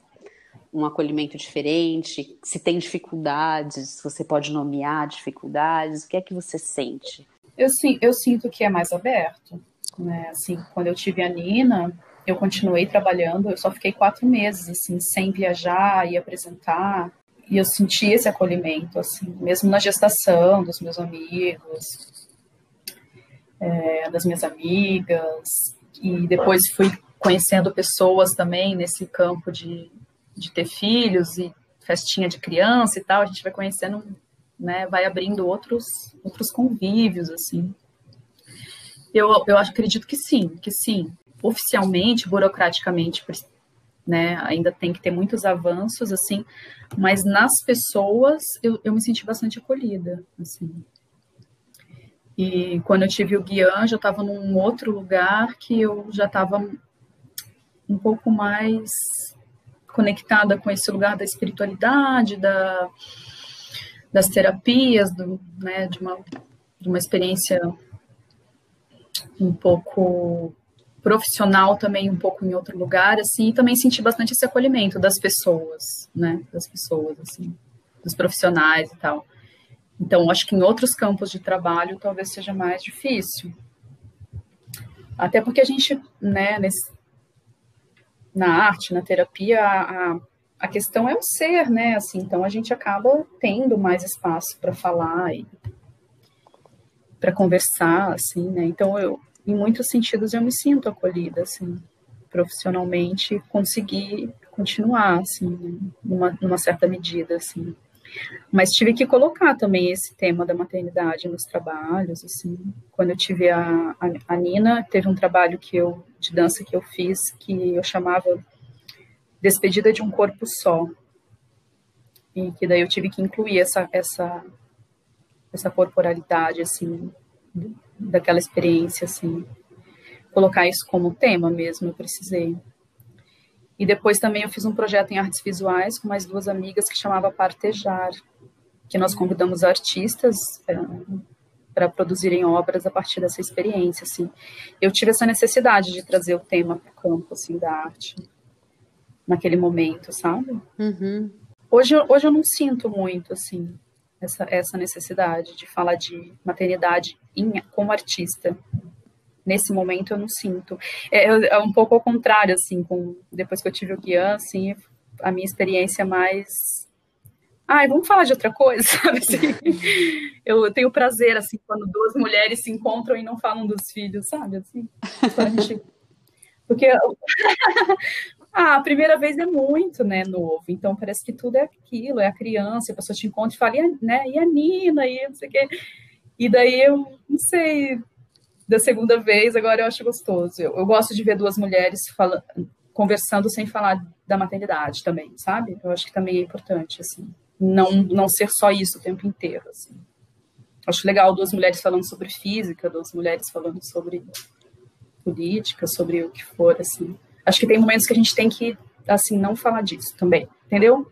um acolhimento diferente, se tem dificuldades, você pode nomear dificuldades, o que é que você sente? Eu, sim, eu sinto que é mais aberto. Né? Assim, quando eu tive a Nina, eu continuei trabalhando, eu só fiquei quatro meses, assim, sem viajar e apresentar, e eu senti esse acolhimento, assim, mesmo na gestação dos meus amigos, é, das minhas amigas, e depois fui conhecendo pessoas também nesse campo de, de ter filhos e festinha de criança e tal, a gente vai conhecendo, né, vai abrindo outros, outros convívios, assim. Eu, eu acredito que sim, que sim. Oficialmente, burocraticamente, né, ainda tem que ter muitos avanços, assim, mas nas pessoas eu, eu me senti bastante acolhida, assim. E quando eu tive o Guian, já estava num outro lugar que eu já estava um pouco mais conectada com esse lugar da espiritualidade, da, das terapias, do, né, de, uma, de uma experiência um pouco profissional também um pouco em outro lugar assim e também senti bastante esse acolhimento das pessoas né das pessoas assim dos profissionais e tal então, acho que em outros campos de trabalho talvez seja mais difícil. Até porque a gente, né, nesse, na arte, na terapia, a, a questão é o ser, né? Assim, então a gente acaba tendo mais espaço para falar e para conversar, assim, né? Então eu, em muitos sentidos, eu me sinto acolhida, assim, profissionalmente, conseguir continuar, assim, numa, numa certa medida, assim. Mas tive que colocar também esse tema da maternidade nos trabalhos, assim. Quando eu tive a, a, a, Nina, teve um trabalho que eu de dança que eu fiz que eu chamava Despedida de um Corpo Só. E que daí eu tive que incluir essa essa essa corporalidade assim daquela experiência assim. Colocar isso como tema mesmo, eu precisei. E depois também eu fiz um projeto em artes visuais com mais duas amigas que chamava Partejar, que nós convidamos artistas é, para produzirem obras a partir dessa experiência, assim. Eu tive essa necessidade de trazer o tema para o campo, assim, da arte, naquele momento, sabe? Uhum. Hoje, hoje eu não sinto muito, assim, essa, essa necessidade de falar de maternidade em, como artista nesse momento eu não sinto. É, é, um pouco ao contrário, assim, com, depois que eu tive o Guian, assim, a minha experiência mais ai, vamos falar de outra coisa, sabe? Assim, eu tenho prazer, assim, quando duas mulheres se encontram e não falam dos filhos, sabe? Assim, gente... Porque ah, a primeira vez é muito, né, novo, então parece que tudo é aquilo, é a criança, a pessoa te encontra e fala, e a, né, e a Nina, e não sei o quê. E daí eu, não sei, da segunda vez, agora eu acho gostoso. Eu, eu gosto de ver duas mulheres falando, conversando sem falar da maternidade também, sabe? Eu acho que também é importante, assim, não, não ser só isso o tempo inteiro, assim. Acho legal duas mulheres falando sobre física, duas mulheres falando sobre política, sobre o que for, assim. Acho que tem momentos que a gente tem que, assim, não falar disso também, entendeu?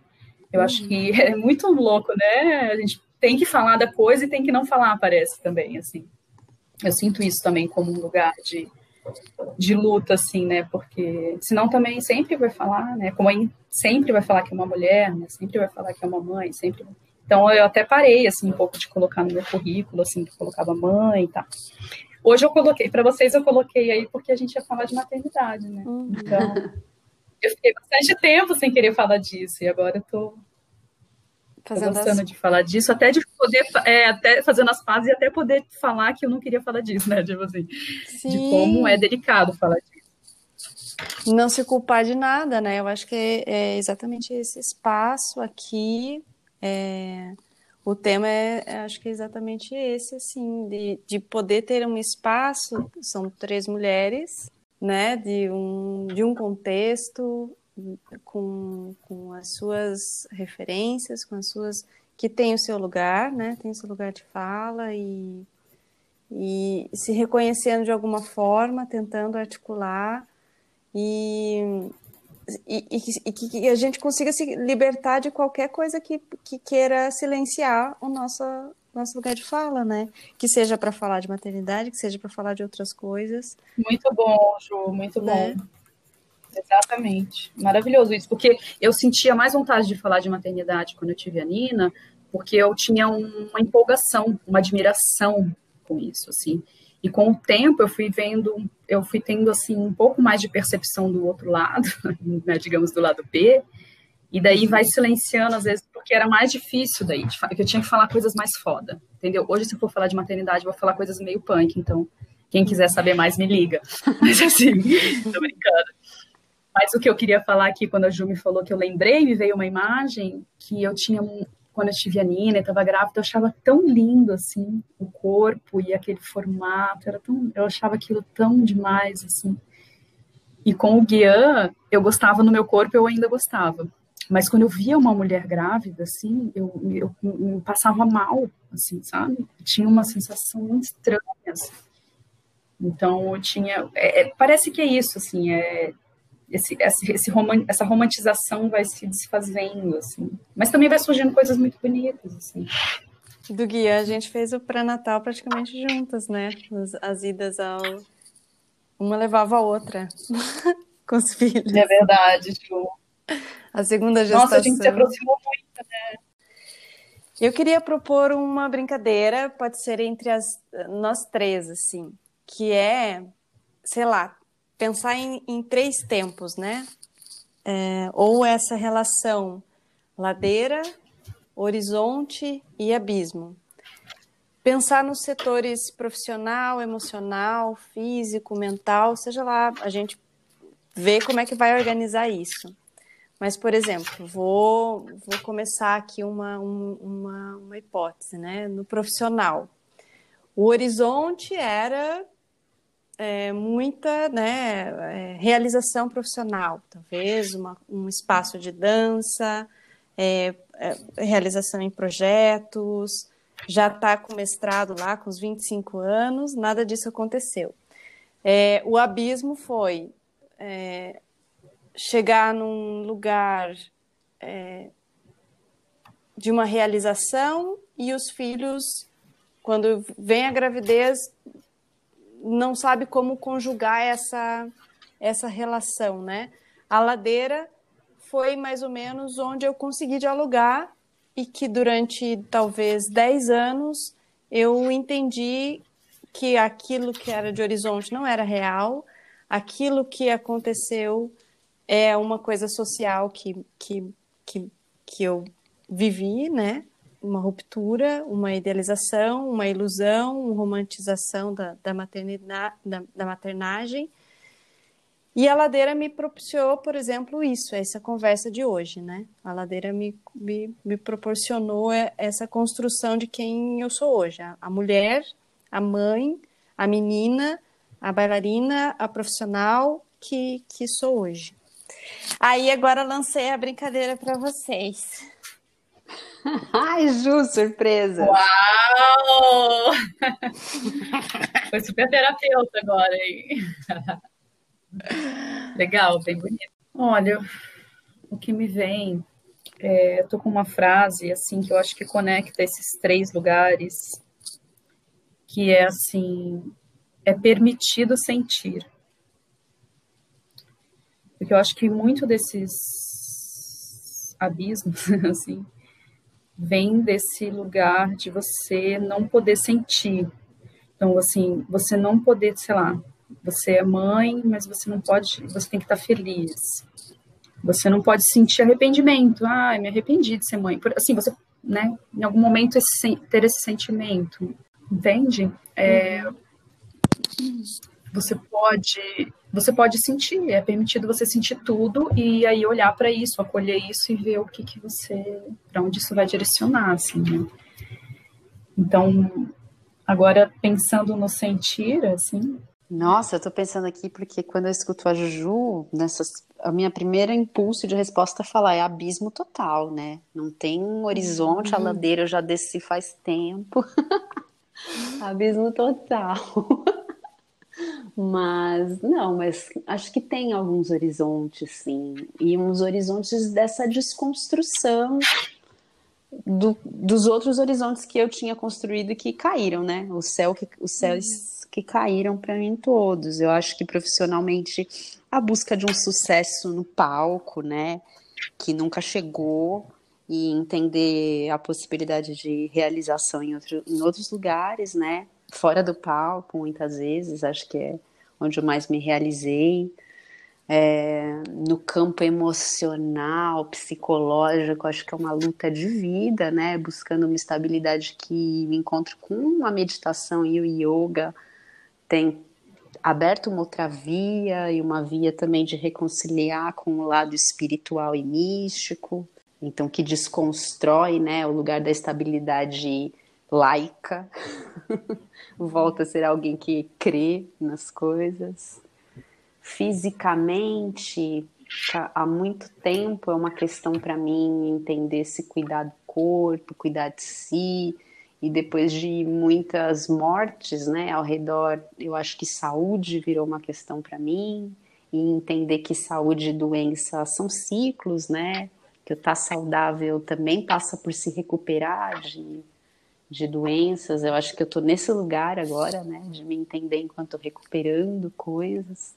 Eu acho que uhum. é muito louco, né? A gente tem que falar da coisa e tem que não falar, parece também, assim. Eu sinto isso também como um lugar de, de luta, assim, né? Porque senão também sempre vai falar, né? Como aí sempre vai falar que é uma mulher, né? Sempre vai falar que é uma mãe, sempre. Então eu até parei, assim, um pouco de colocar no meu currículo, assim, que colocava mãe e tal. Hoje eu coloquei, para vocês eu coloquei aí porque a gente ia falar de maternidade, né? Uhum. Então, eu fiquei bastante tempo sem querer falar disso e agora eu tô Fazendo gostando as... de falar disso, até de poder, é, até fazendo as pazes e até poder falar que eu não queria falar disso, né? Tipo assim, Sim. de como é delicado falar disso. Não se culpar de nada, né? Eu acho que é, é exatamente esse espaço aqui. É... O tema é, é, acho que é exatamente esse, assim, de, de poder ter um espaço, são três mulheres, né, de um, de um contexto, com, com as suas referências, com as suas que tem o seu lugar, né? Tem o seu lugar de fala e, e se reconhecendo de alguma forma, tentando articular e, e, e, que, a gente consiga se libertar de qualquer coisa que, que queira silenciar o nosso, nosso lugar de fala, né? Que seja para falar de maternidade, que seja para falar de outras coisas. Muito bom, Ju, muito bom. Exatamente. Maravilhoso isso, porque eu sentia mais vontade de falar de maternidade quando eu tive a Nina, porque eu tinha uma empolgação, uma admiração com isso, assim. E com o tempo eu fui vendo, eu fui tendo assim um pouco mais de percepção do outro lado, né, digamos do lado B, e daí vai silenciando às vezes porque era mais difícil daí, que eu tinha que falar coisas mais foda, entendeu? Hoje se eu for falar de maternidade, eu vou falar coisas meio punk, então quem quiser saber mais me liga. Mas assim, tô brincando. Mas o que eu queria falar aqui quando a Ju me falou que eu lembrei, me veio uma imagem que eu tinha quando eu tive a Nina e estava grávida, eu achava tão lindo assim o corpo e aquele formato, era tão, eu achava aquilo tão demais assim. E com o Guian, eu gostava no meu corpo, eu ainda gostava. Mas quando eu via uma mulher grávida, assim, eu, eu, eu passava mal, assim, sabe? tinha uma sensação muito estranha. Assim. Então, eu tinha. É, é, parece que é isso, assim, é, esse, esse, esse roman, essa romantização vai se desfazendo, assim. Mas também vai surgindo coisas muito bonitas, assim. Do guia, a gente fez o pré-natal praticamente juntas, né? As, as, idas ao... Uma levava a outra com os filhos. É verdade, Ju. A segunda gestação. Nossa, a gente se aproximou muito, né? Eu queria propor uma brincadeira, pode ser entre as, nós três, assim, que é, sei lá, pensar em, em três tempos, né? É, ou essa relação ladeira, horizonte e abismo. Pensar nos setores profissional, emocional, físico, mental, seja lá, a gente vê como é que vai organizar isso. Mas, por exemplo, vou, vou começar aqui uma, uma, uma hipótese, né? No profissional. O horizonte era é, muita né, é, realização profissional, talvez uma, um espaço de dança, é, é realização em projetos, já está com mestrado lá com os 25 anos, nada disso aconteceu. É, o abismo foi é, chegar num lugar de uma realização e os filhos, quando vem a gravidez, não sabe como conjugar essa, essa relação, né? A ladeira foi mais ou menos onde eu consegui dialogar e que durante talvez 10 anos eu entendi que aquilo que era de horizonte não era real, aquilo que aconteceu é uma coisa social que, que, que, que eu vivi, né? Uma ruptura, uma idealização, uma ilusão, uma romantização da, da, maternidade, da, da maternagem. E a ladeira me propiciou, por exemplo, isso, essa conversa de hoje, né? A ladeira me, me, me proporcionou essa construção de quem eu sou hoje. A, a mulher, a mãe, a menina, a bailarina, a profissional que, que sou hoje. Aí agora lancei a brincadeira para vocês. Ai, Ju, surpresa! Uau! Foi super terapeuta agora, hein? Legal, bem bonito. Olha, o que me vem, é, eu tô com uma frase assim que eu acho que conecta esses três lugares, que é assim, é permitido sentir. Porque eu acho que muito desses abismos, assim, vem desse lugar de você não poder sentir. Então, assim, você não poder, sei lá, você é mãe, mas você não pode, você tem que estar feliz. Você não pode sentir arrependimento. Ah, me arrependi de ser mãe. Assim, você, né, em algum momento esse, ter esse sentimento, entende? É, você pode você pode sentir, é permitido você sentir tudo e aí olhar para isso, acolher isso e ver o que que você, para onde isso vai direcionar, assim, né? Então, agora pensando no sentir, assim. Nossa, eu tô pensando aqui porque quando eu escuto a Juju, nessas, a minha primeira impulso de resposta é falar é abismo total, né? Não tem um horizonte, uhum. a ladeira eu já desci faz tempo. abismo total. Mas não, mas acho que tem alguns horizontes, sim, e uns horizontes dessa desconstrução do, dos outros horizontes que eu tinha construído que caíram, né? O céu que, os céus uhum. que caíram para mim todos. Eu acho que profissionalmente a busca de um sucesso no palco, né? Que nunca chegou e entender a possibilidade de realização em, outro, em outros lugares, né? Fora do palco, muitas vezes, acho que é onde eu mais me realizei. É, no campo emocional, psicológico, acho que é uma luta de vida, né? Buscando uma estabilidade que me encontro com a meditação e o yoga tem aberto uma outra via e uma via também de reconciliar com o lado espiritual e místico então que desconstrói né, o lugar da estabilidade laica, volta a ser alguém que crê nas coisas. Fisicamente, há muito tempo é uma questão para mim entender se cuidar do corpo, cuidar de si, e depois de muitas mortes né, ao redor, eu acho que saúde virou uma questão para mim, e entender que saúde e doença são ciclos, né? que o estar tá saudável também passa por se recuperar de, de doenças. Eu acho que eu estou nesse lugar agora, né, de me entender enquanto recuperando coisas.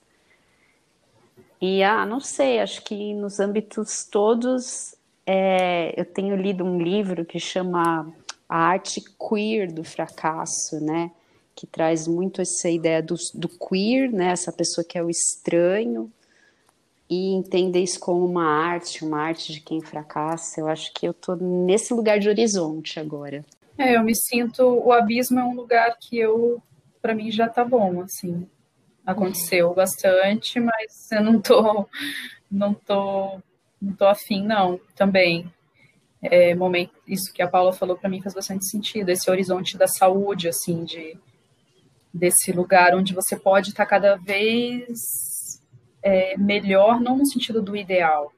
E, ah, não sei, acho que nos âmbitos todos, é, eu tenho lido um livro que chama A Arte Queer do Fracasso, né, que traz muito essa ideia do, do queer, né, essa pessoa que é o estranho, e entender isso como uma arte, uma arte de quem fracassa. Eu acho que eu tô nesse lugar de horizonte agora. É, eu me sinto o abismo é um lugar que eu para mim já tá bom, assim. Aconteceu bastante, mas eu não tô não tô não tô afim não, também. É, momento, isso que a Paula falou para mim faz bastante sentido, esse horizonte da saúde, assim, de desse lugar onde você pode estar tá cada vez é, melhor, não no sentido do ideal,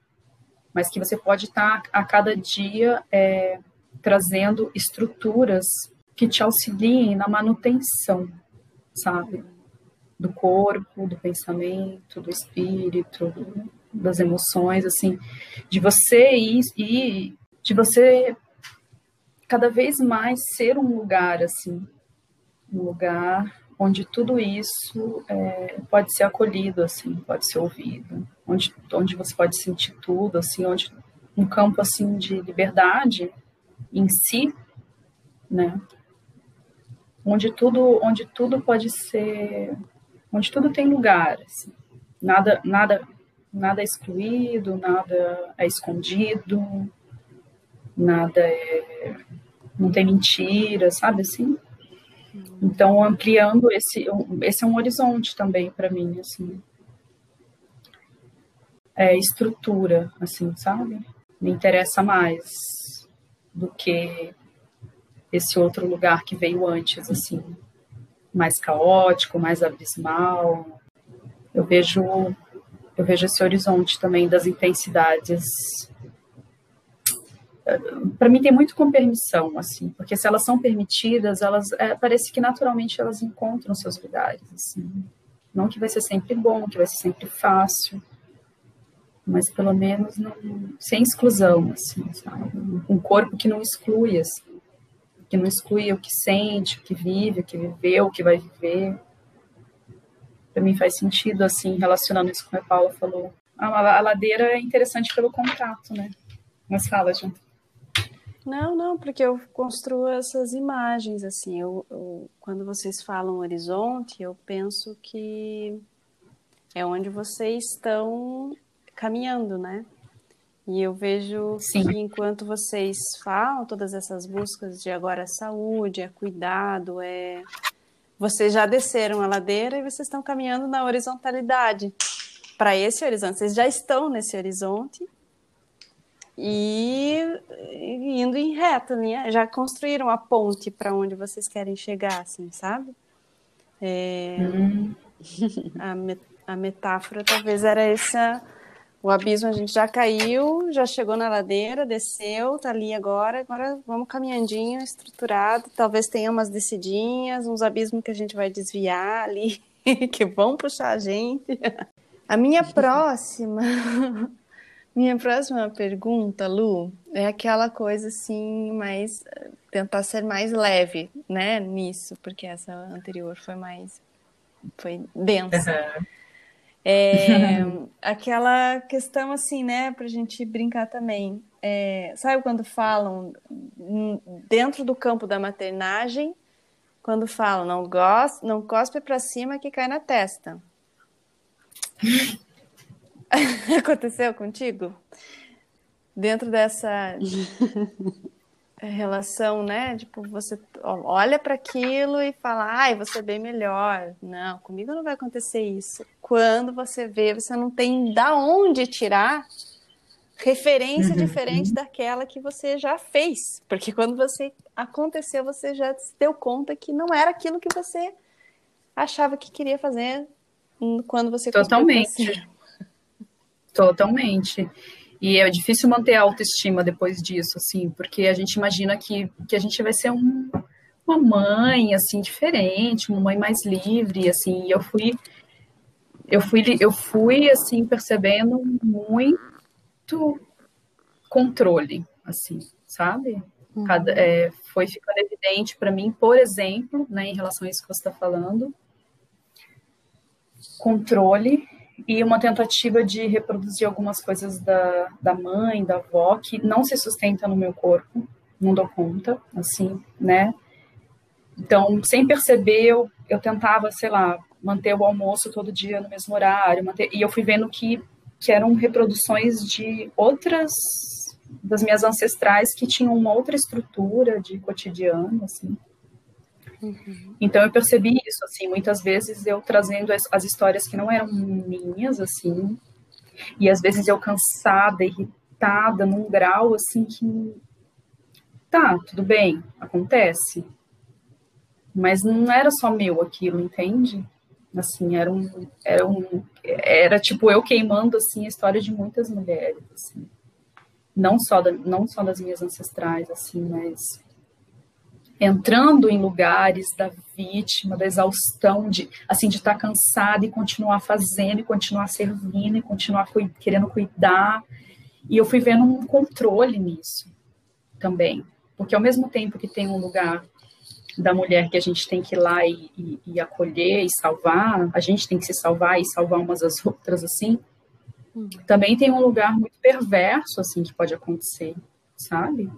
mas que você pode estar a cada dia é, trazendo estruturas que te auxiliem na manutenção, sabe? Do corpo, do pensamento, do espírito, das emoções, assim, de você ir, de você cada vez mais ser um lugar, assim, um lugar onde tudo isso é, pode ser acolhido, assim, pode ser ouvido, onde, onde você pode sentir tudo, assim, onde um campo assim de liberdade em si, né? Onde tudo, onde tudo pode ser, onde tudo tem lugar, assim. nada, nada, nada é excluído, nada é escondido, nada é, não tem mentira, sabe assim? Então, ampliando esse, esse é um horizonte também para mim, assim. É estrutura, assim, sabe? Me interessa mais do que esse outro lugar que veio antes, assim, mais caótico, mais abismal. Eu vejo eu vejo esse horizonte também das intensidades para mim tem muito com permissão, assim, porque se elas são permitidas, elas é, parece que naturalmente elas encontram seus lugares, assim. Não que vai ser sempre bom, que vai ser sempre fácil, mas pelo menos não, sem exclusão, assim, sabe? Um corpo que não exclui, assim, que não exclui o que sente, o que vive, o que viveu, o que vai viver. Para mim faz sentido, assim, relacionando isso com o que a Paula falou. A, a ladeira é interessante pelo contato, né? Mas fala, junto. Não, não, porque eu construo essas imagens, assim, eu, eu, quando vocês falam horizonte, eu penso que é onde vocês estão caminhando, né? E eu vejo Sim. que enquanto vocês falam todas essas buscas de agora saúde, é cuidado, é vocês já desceram a ladeira e vocês estão caminhando na horizontalidade para esse horizonte. Vocês já estão nesse horizonte e indo em reta, né? já construíram a ponte para onde vocês querem chegar, assim, sabe? É... Hum. A, met a metáfora talvez era essa, o abismo a gente já caiu, já chegou na ladeira, desceu, tá ali agora, agora vamos caminhandinho, estruturado, talvez tenha umas descidinhas, uns abismos que a gente vai desviar ali, que vão puxar a gente. A minha próxima Minha próxima pergunta, Lu, é aquela coisa assim, mais tentar ser mais leve, né, nisso, porque essa anterior foi mais foi densa. Uhum. É, aquela questão assim, né, pra gente brincar também. É, sabe quando falam dentro do campo da maternagem, quando falam não gosta, não cospe para cima que cai na testa. Aconteceu contigo? Dentro dessa relação, né? Tipo, você olha para aquilo e fala, ai, você é bem melhor. Não, comigo não vai acontecer isso. Quando você vê, você não tem da onde tirar referência uhum. diferente daquela que você já fez. Porque quando você aconteceu, você já se deu conta que não era aquilo que você achava que queria fazer quando você Totalmente. Totalmente. E é difícil manter a autoestima depois disso, assim, porque a gente imagina que, que a gente vai ser um, uma mãe, assim, diferente, uma mãe mais livre, assim, e eu fui, eu fui, eu fui, assim, percebendo muito controle, assim, sabe? Cada, uhum. é, foi ficando evidente para mim, por exemplo, né, em relação a isso que você está falando, controle e uma tentativa de reproduzir algumas coisas da, da mãe, da avó, que não se sustenta no meu corpo, não dou conta, assim, né? Então, sem perceber, eu, eu tentava, sei lá, manter o almoço todo dia no mesmo horário, manter, e eu fui vendo que, que eram reproduções de outras das minhas ancestrais que tinham uma outra estrutura de cotidiano, assim. Uhum. Então eu percebi isso, assim, muitas vezes eu trazendo as, as, histórias que não eram minhas, assim, e às vezes eu cansada, irritada, num grau, assim, que tá, tudo bem, acontece, mas não era só meu aquilo, entende? Assim, era um, era um, era tipo eu queimando, assim, a história de muitas mulheres, assim, não só, da, não só das minhas ancestrais, assim, mas entrando em lugares da vítima, da exaustão, de assim de estar tá cansada e continuar fazendo, e continuar servindo, e continuar cu querendo cuidar. E eu fui vendo um controle nisso também, porque ao mesmo tempo que tem um lugar da mulher que a gente tem que ir lá e, e, e acolher e salvar, a gente tem que se salvar e salvar umas às outras assim. Hum. Também tem um lugar muito perverso assim que pode acontecer, sabe?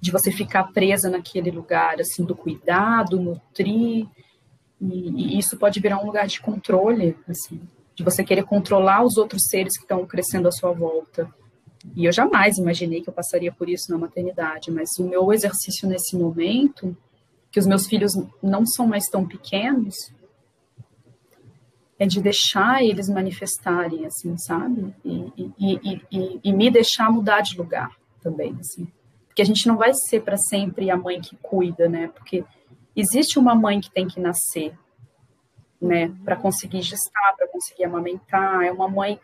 De você ficar presa naquele lugar, assim, do cuidado, nutrir, e, e, isso pode virar um lugar de controle, assim, de você querer controlar os outros seres que estão crescendo à sua volta. E eu jamais imaginei que eu passaria por isso na maternidade, mas o meu exercício nesse momento, que os meus filhos não são mais tão pequenos, é de deixar eles manifestarem, assim, sabe? E, e, e, e me deixar mudar de lugar também, assim que a gente não vai ser para sempre a mãe que cuida, né? Porque existe uma mãe que tem que nascer, né, para conseguir gestar, para conseguir amamentar, é uma mãe.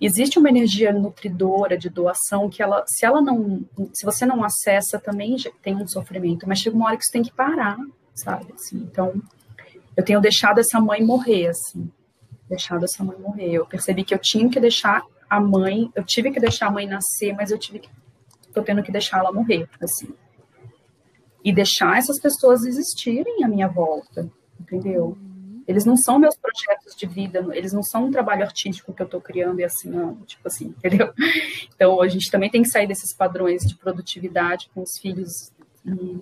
Existe uma energia nutridora de doação que ela, se ela não, se você não acessa, também tem um sofrimento, mas chega uma hora que você tem que parar, sabe? Assim, então, eu tenho deixado essa mãe morrer, assim, deixado essa mãe morrer. Eu percebi que eu tinha que deixar a mãe, eu tive que deixar a mãe nascer, mas eu tive que tô tendo que deixar ela morrer, assim. E deixar essas pessoas existirem à minha volta, entendeu? Eles não são meus projetos de vida, eles não são um trabalho artístico que eu estou criando e assinando, tipo assim, entendeu? Então, a gente também tem que sair desses padrões de produtividade com os filhos e,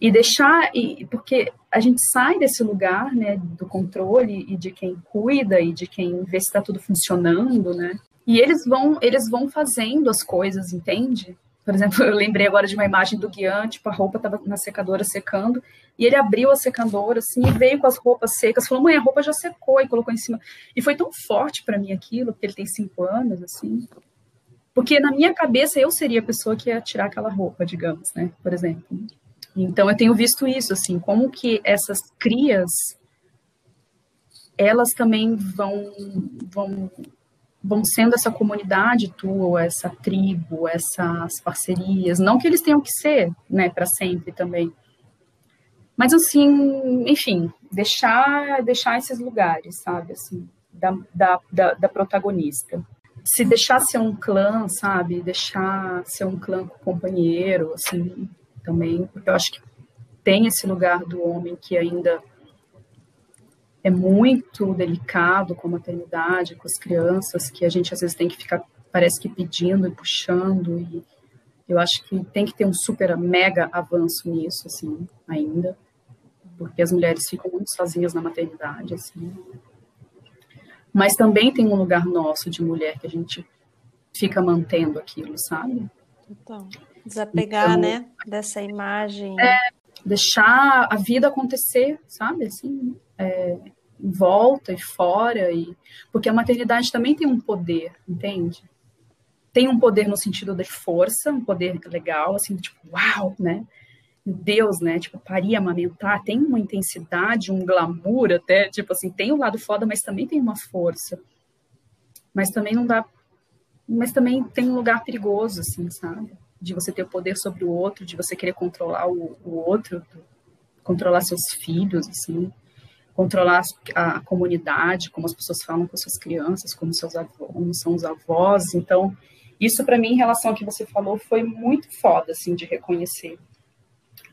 e deixar, e, porque a gente sai desse lugar, né, do controle e de quem cuida e de quem vê se está tudo funcionando, né, e eles vão, eles vão fazendo as coisas, entende? Por exemplo, eu lembrei agora de uma imagem do Guian, tipo, a roupa estava na secadora secando, e ele abriu a secadora, assim, e veio com as roupas secas, falou, mãe, a roupa já secou, e colocou em cima. E foi tão forte para mim aquilo, porque ele tem cinco anos, assim, porque na minha cabeça eu seria a pessoa que ia tirar aquela roupa, digamos, né, por exemplo. Então eu tenho visto isso, assim, como que essas crias, elas também vão, vão vão sendo essa comunidade tua, essa tribo, essas parcerias, não que eles tenham que ser, né, para sempre também. Mas assim, enfim, deixar deixar esses lugares, sabe, assim, da, da, da, da protagonista. se deixar ser um clã, sabe? Deixar ser um clã companheiro, assim, também, porque eu acho que tem esse lugar do homem que ainda é muito delicado com a maternidade, com as crianças, que a gente às vezes tem que ficar, parece que pedindo e puxando, e eu acho que tem que ter um super, mega avanço nisso, assim, ainda, porque as mulheres ficam muito sozinhas na maternidade, assim. Mas também tem um lugar nosso de mulher que a gente fica mantendo aquilo, sabe? Então, desapegar, então, né, dessa imagem. É, deixar a vida acontecer, sabe? Assim, é, em volta e fora, e porque a maternidade também tem um poder, entende? Tem um poder no sentido de força, um poder legal, assim, tipo, uau, né? Deus, né? Tipo, parir, amamentar, tem uma intensidade, um glamour até, tipo assim, tem o um lado foda, mas também tem uma força. Mas também não dá. Mas também tem um lugar perigoso, assim, sabe? De você ter o poder sobre o outro, de você querer controlar o, o outro, controlar seus filhos, assim controlar a, comunidade, como as pessoas falam com suas crianças, como seus avós, como são os avós. Então, isso para mim, em relação ao que você falou, foi muito foda, assim, de reconhecer.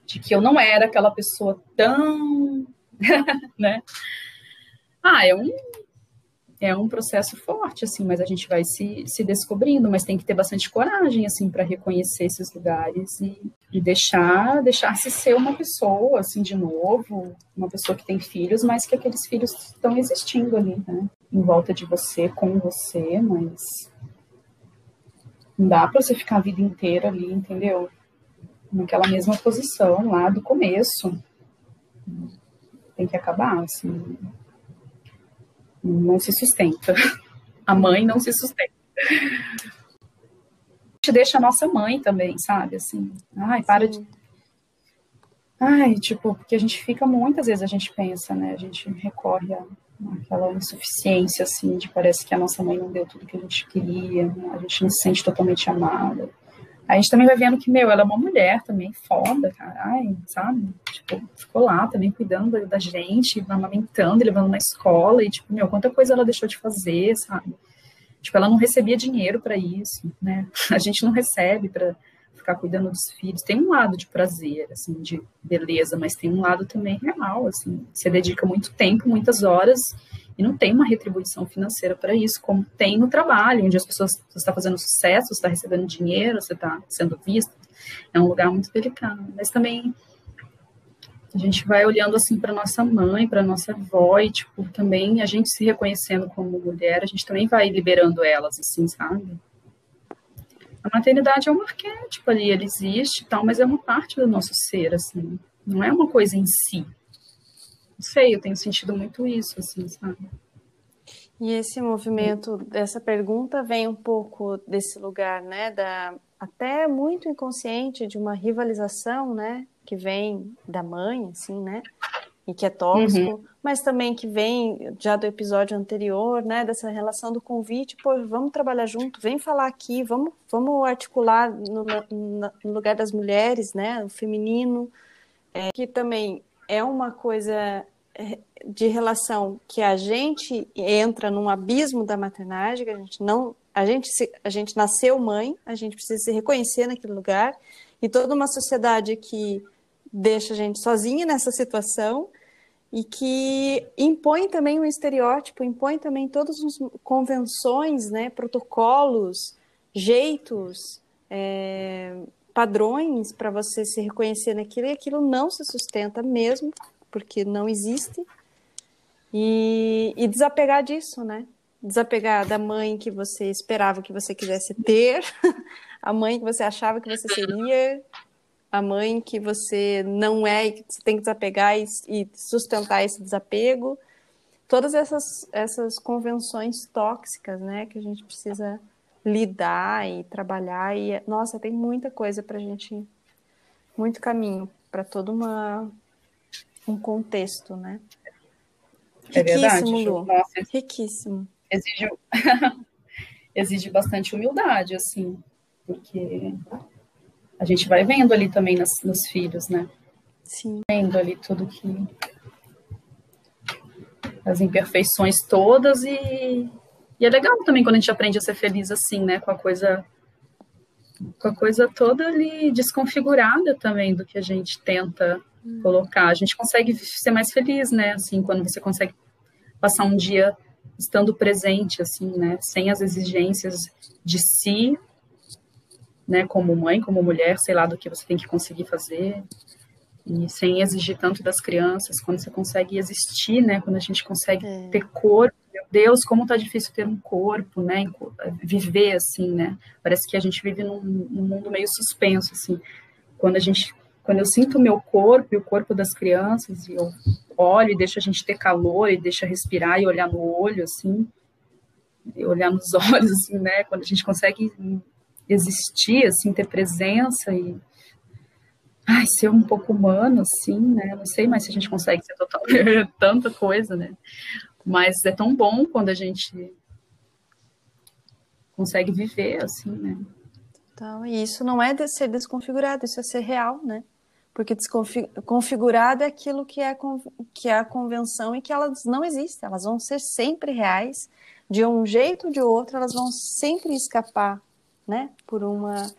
De que eu não era aquela pessoa tão, né? Ah, é um, é um processo forte, assim, mas a gente vai se, se descobrindo, mas tem que ter bastante coragem, assim, para reconhecer esses lugares e, e deixar, deixar-se ser uma pessoa, assim, de novo, uma pessoa que tem filhos, mas que aqueles filhos estão existindo ali, né, em volta de você, com você, mas não dá para você ficar a vida inteira ali, entendeu? Naquela mesma posição lá do começo. Tem que acabar, assim não se sustenta. A mãe não se sustenta. A gente deixa a nossa mãe também, sabe? Assim, ai, para Sim. de. Ai, tipo, porque a gente fica, muitas vezes a gente pensa, né? A gente recorre àquela insuficiência, assim, de parece que a nossa mãe não deu tudo que a gente queria, a gente não se sente totalmente amada a gente também vai vendo que, meu, ela é uma mulher também, foda, caralho, sabe? Tipo, ficou lá também cuidando da gente, amamentando, levando na escola, e, tipo, meu, quanta coisa ela deixou de fazer, sabe? Tipo, ela não recebia dinheiro para isso, né? A gente não recebe para ficar cuidando dos filhos. Tem um lado de prazer, assim, de beleza, mas tem um lado também real, assim. Você dedica muito tempo, muitas horas, e não tem uma retribuição financeira para isso, como tem no trabalho, onde as pessoas você está fazendo sucesso, está recebendo dinheiro, você está sendo visto. É um lugar muito delicado. Mas também a gente vai olhando assim para nossa mãe, para nossa avó, e tipo, também a gente se reconhecendo como mulher, a gente também vai liberando elas, assim, sabe? A maternidade é um arquétipo ali, ele existe tal, mas é uma parte do nosso ser, assim. Não é uma coisa em si. Não sei, eu tenho sentido muito isso, assim, sabe? E esse movimento dessa pergunta vem um pouco desse lugar, né, da até muito inconsciente de uma rivalização, né, que vem da mãe, assim, né, e que é tóxico, uhum. mas também que vem já do episódio anterior, né, dessa relação do convite, pô, vamos trabalhar junto, vem falar aqui, vamos, vamos articular no, no lugar das mulheres, né, o feminino, é, que também é uma coisa é, de relação que a gente entra num abismo da maternagem, que a gente não, a gente se, a gente nasceu mãe, a gente precisa se reconhecer naquele lugar e toda uma sociedade que deixa a gente sozinha nessa situação e que impõe também um estereótipo, impõe também todas as convenções, né, protocolos, jeitos, é, padrões para você se reconhecer naquilo e aquilo não se sustenta mesmo, porque não existe. E, e desapegar disso, né? Desapegar da mãe que você esperava que você quisesse ter, a mãe que você achava que você seria, a mãe que você não é e que você tem que desapegar e, e sustentar esse desapego. Todas essas, essas convenções tóxicas, né, que a gente precisa lidar e trabalhar. E, nossa, tem muita coisa para a gente, muito caminho para todo uma, um contexto, né? É verdade. Lu. Nossa, Riquíssimo. Exige, exige bastante humildade, assim, porque a gente vai vendo ali também nas, nos filhos, né? Sim. Vendo ali tudo que. as imperfeições todas e E é legal também quando a gente aprende a ser feliz assim, né? Com a coisa com a coisa toda ali desconfigurada também do que a gente tenta hum. colocar. A gente consegue ser mais feliz, né? Assim, quando você consegue passar um dia estando presente, assim, né? Sem as exigências de si, né? Como mãe, como mulher, sei lá do que você tem que conseguir fazer e sem exigir tanto das crianças, quando você consegue existir, né? Quando a gente consegue é. ter corpo, Deus, como tá difícil ter um corpo, né? Viver assim, né? Parece que a gente vive num, num mundo meio suspenso, assim. Quando a gente, quando eu sinto o meu corpo e o corpo das crianças, e eu olho e deixo a gente ter calor e deixa respirar e olhar no olho, assim, olhar nos olhos, assim, né? Quando a gente consegue existir, assim, ter presença e ai, ser um pouco humano, assim, né? Não sei mais se a gente consegue ser total, tanta coisa, né? Mas é tão bom quando a gente consegue viver, assim, né? Então, e isso não é de ser desconfigurado, isso é ser real, né? Porque desconfigurado é aquilo que é, que é a convenção e que elas não existem, elas vão ser sempre reais, de um jeito ou de outro, elas vão sempre escapar, né? Por uma,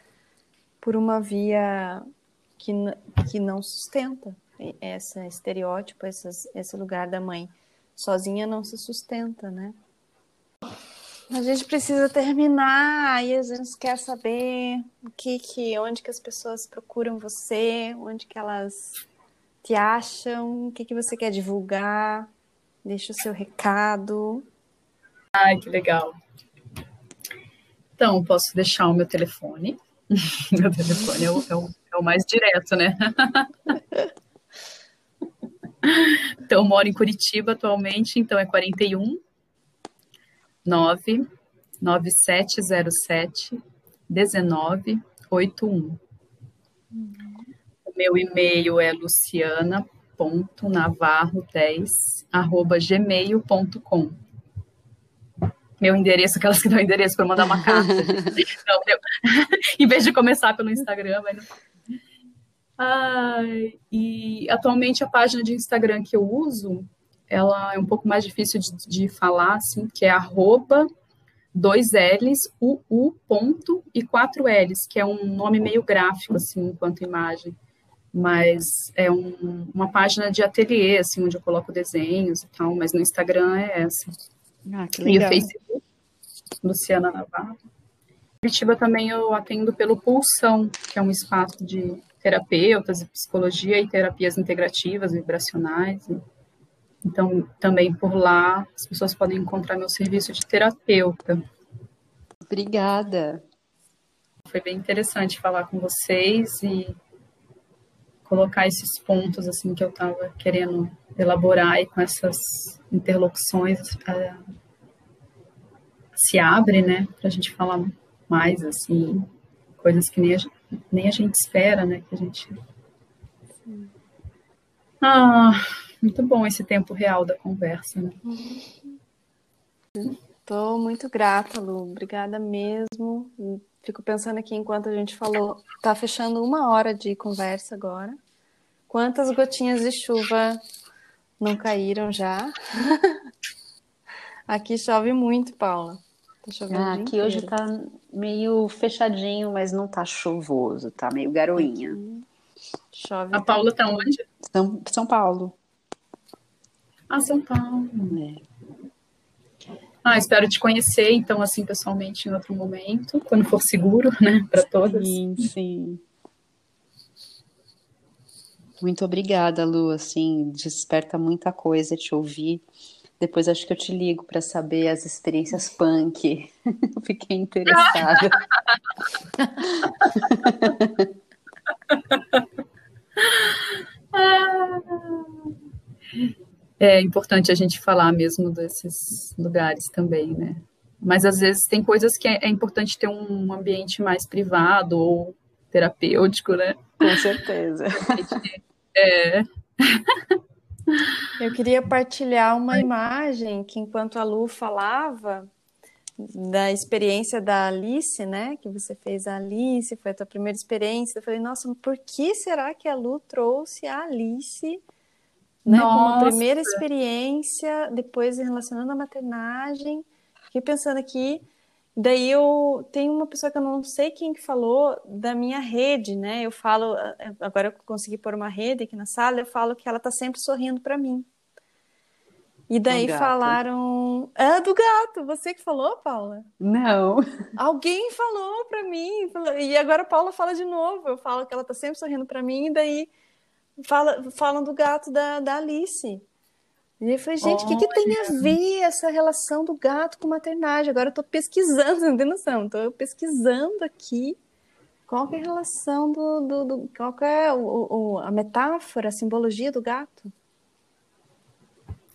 por uma via que, que não sustenta esse estereótipo, esses, esse lugar da mãe. Sozinha não se sustenta, né? A gente precisa terminar e a gente quer saber o que, que onde que as pessoas procuram você, onde que elas te acham, o que, que você quer divulgar. Deixa o seu recado. Ai, que legal. Então, posso deixar o meu telefone. meu telefone é o, é o é o mais direto, né? então, eu moro em Curitiba atualmente, então é 41 9 9707 1981. O meu e-mail é luciana.navarro10 arroba gmail.com meu endereço, aquelas que dão endereço para mandar uma carta. Não, em vez de começar pelo Instagram, vai no Ai, e atualmente a página de Instagram que eu uso, ela é um pouco mais difícil de, de falar, assim, que é arroba dois L's, UU ponto e quatro L's, que é um nome meio gráfico, assim, enquanto imagem. Mas é um, uma página de ateliê, assim, onde eu coloco desenhos e tal, mas no Instagram é essa. Ah, que legal. E o Facebook, Luciana Navarro. Curitiba também eu atendo pelo Pulsão, que é um espaço de terapeutas de psicologia e terapias integrativas, vibracionais. Então, também por lá, as pessoas podem encontrar meu serviço de terapeuta. Obrigada. Foi bem interessante falar com vocês e colocar esses pontos assim que eu estava querendo elaborar e com essas interlocuções uh, se abre, né, para a gente falar mais assim coisas que nem a, nem a gente espera, né? Que a gente. Sim. Ah, muito bom esse tempo real da conversa, né? Estou muito grata, Lu. Obrigada mesmo. Fico pensando aqui enquanto a gente falou, tá fechando uma hora de conversa agora. Quantas gotinhas de chuva não caíram já? aqui chove muito, Paula. Tá ah, aqui hoje tá meio fechadinho, mas não tá chuvoso, tá meio garoinha. Chove. A Paula tá onde? São, São Paulo. Ah, São Paulo. É. Ah, espero te conhecer, então, assim, pessoalmente, em outro momento, quando for seguro, né, para todas. Sim, sim. Muito obrigada, Lu, assim, desperta muita coisa te ouvir. Depois acho que eu te ligo para saber as experiências punk. Fiquei interessada. é importante a gente falar mesmo desses lugares também, né? Mas às vezes tem coisas que é, é importante ter um ambiente mais privado ou terapêutico, né? Com certeza. É. Eu queria partilhar uma imagem que, enquanto a Lu falava da experiência da Alice, né? Que você fez a Alice, foi a tua primeira experiência. Eu falei, nossa, por que será que a Lu trouxe a Alice, né? Nossa. Como primeira experiência, depois relacionando a maternagem, fiquei pensando aqui. Daí eu tem uma pessoa que eu não sei quem que falou da minha rede, né? Eu falo, agora eu consegui pôr uma rede aqui na sala, eu falo que ela tá sempre sorrindo para mim. E daí falaram. É do gato, você que falou, Paula? Não. Alguém falou pra mim. E agora a Paula fala de novo. Eu falo que ela tá sempre sorrindo pra mim, e daí fala, falam do gato da, da Alice. E eu falei, gente, o que, que tem a ver essa relação do gato com maternagem? Agora eu tô pesquisando, não tem noção, tô pesquisando aqui qual é a relação do, do, do qual é o, o, a metáfora, a simbologia do gato.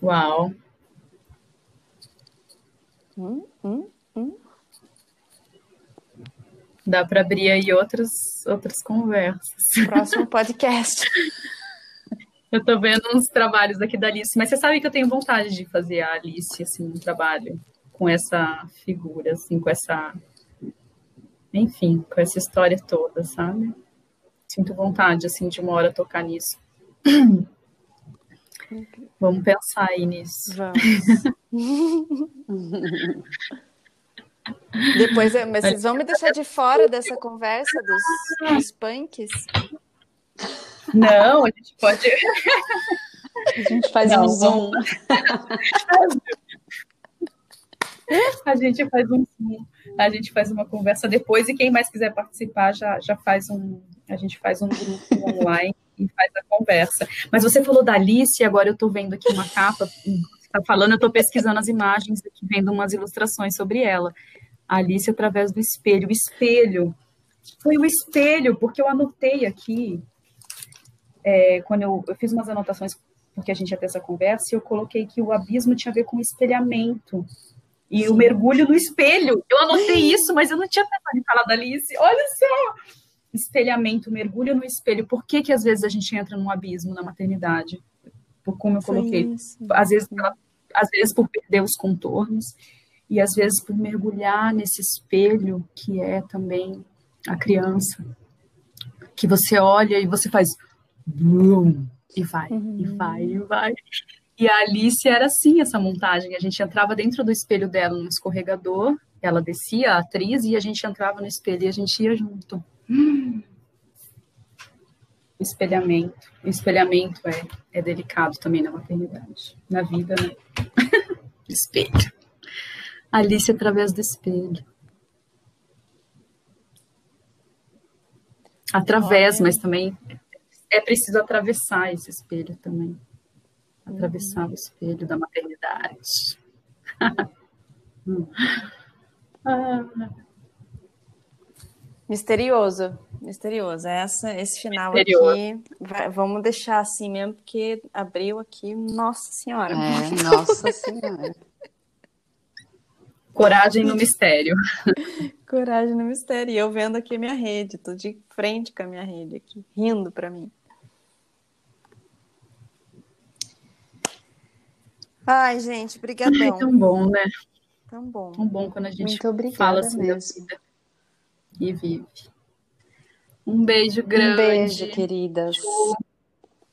Uau! Hum, hum, hum. Dá para abrir aí outras, outras conversas. Próximo podcast. eu tô vendo uns trabalhos aqui da Alice, mas você sabe que eu tenho vontade de fazer a Alice, assim, um trabalho com essa figura, assim, com essa. Enfim, com essa história toda, sabe? Sinto vontade, assim, de uma hora tocar nisso. Vamos pensar aí nisso. Vamos. Depois, mas vocês vão me deixar de fora dessa conversa dos, dos punks? Não, a gente pode. A gente faz Não, um zoom. A gente faz um a gente faz uma conversa depois e quem mais quiser participar já, já faz um, a gente faz um grupo online e faz a conversa. Mas você falou da Alice, agora eu estou vendo aqui uma capa, está falando, eu estou pesquisando as imagens aqui, vendo umas ilustrações sobre ela. A Alice através do espelho. O espelho foi o espelho, porque eu anotei aqui, é, quando eu, eu fiz umas anotações, porque a gente ia ter essa conversa, e eu coloquei que o abismo tinha a ver com espelhamento. E Sim. o mergulho no espelho. Eu anotei isso, mas eu não tinha pensado em falar da Alice. Olha só! espelhamento, mergulho no espelho. Por que, que às vezes a gente entra num abismo na maternidade? Por como eu coloquei. Às vezes, às vezes por perder os contornos e às vezes por mergulhar nesse espelho que é também a criança. Que você olha e você faz boom, e vai, uhum. e vai, e vai. E a Alice era assim, essa montagem. A gente entrava dentro do espelho dela no escorregador, ela descia, a atriz, e a gente entrava no espelho e a gente ia junto. Espelhamento. O espelhamento é, é delicado também na maternidade. Na vida, né? espelho. Alice através do espelho. Através, mas também é preciso atravessar esse espelho também. Atravessar uhum. o espelho da maternidade. ah. Misterioso, misterioso. Essa, esse final misterioso. aqui, vai, vamos deixar assim mesmo, porque abriu aqui, nossa senhora. É, nossa senhora. Coragem no mistério. Coragem no mistério. E eu vendo aqui a minha rede, tô de frente com a minha rede aqui, rindo para mim. Ai, gente, brigadão. É tão bom, né? Tão bom. Tão bom quando a gente fala assim mesmo. da vida e vive. Um beijo grande. Um beijo, queridas.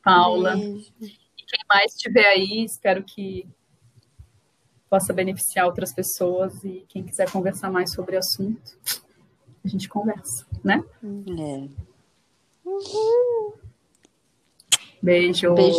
Paula. Beijo. E quem mais estiver aí, espero que possa beneficiar outras pessoas e quem quiser conversar mais sobre o assunto, a gente conversa, né? É. Uhum. Beijo. Beijo.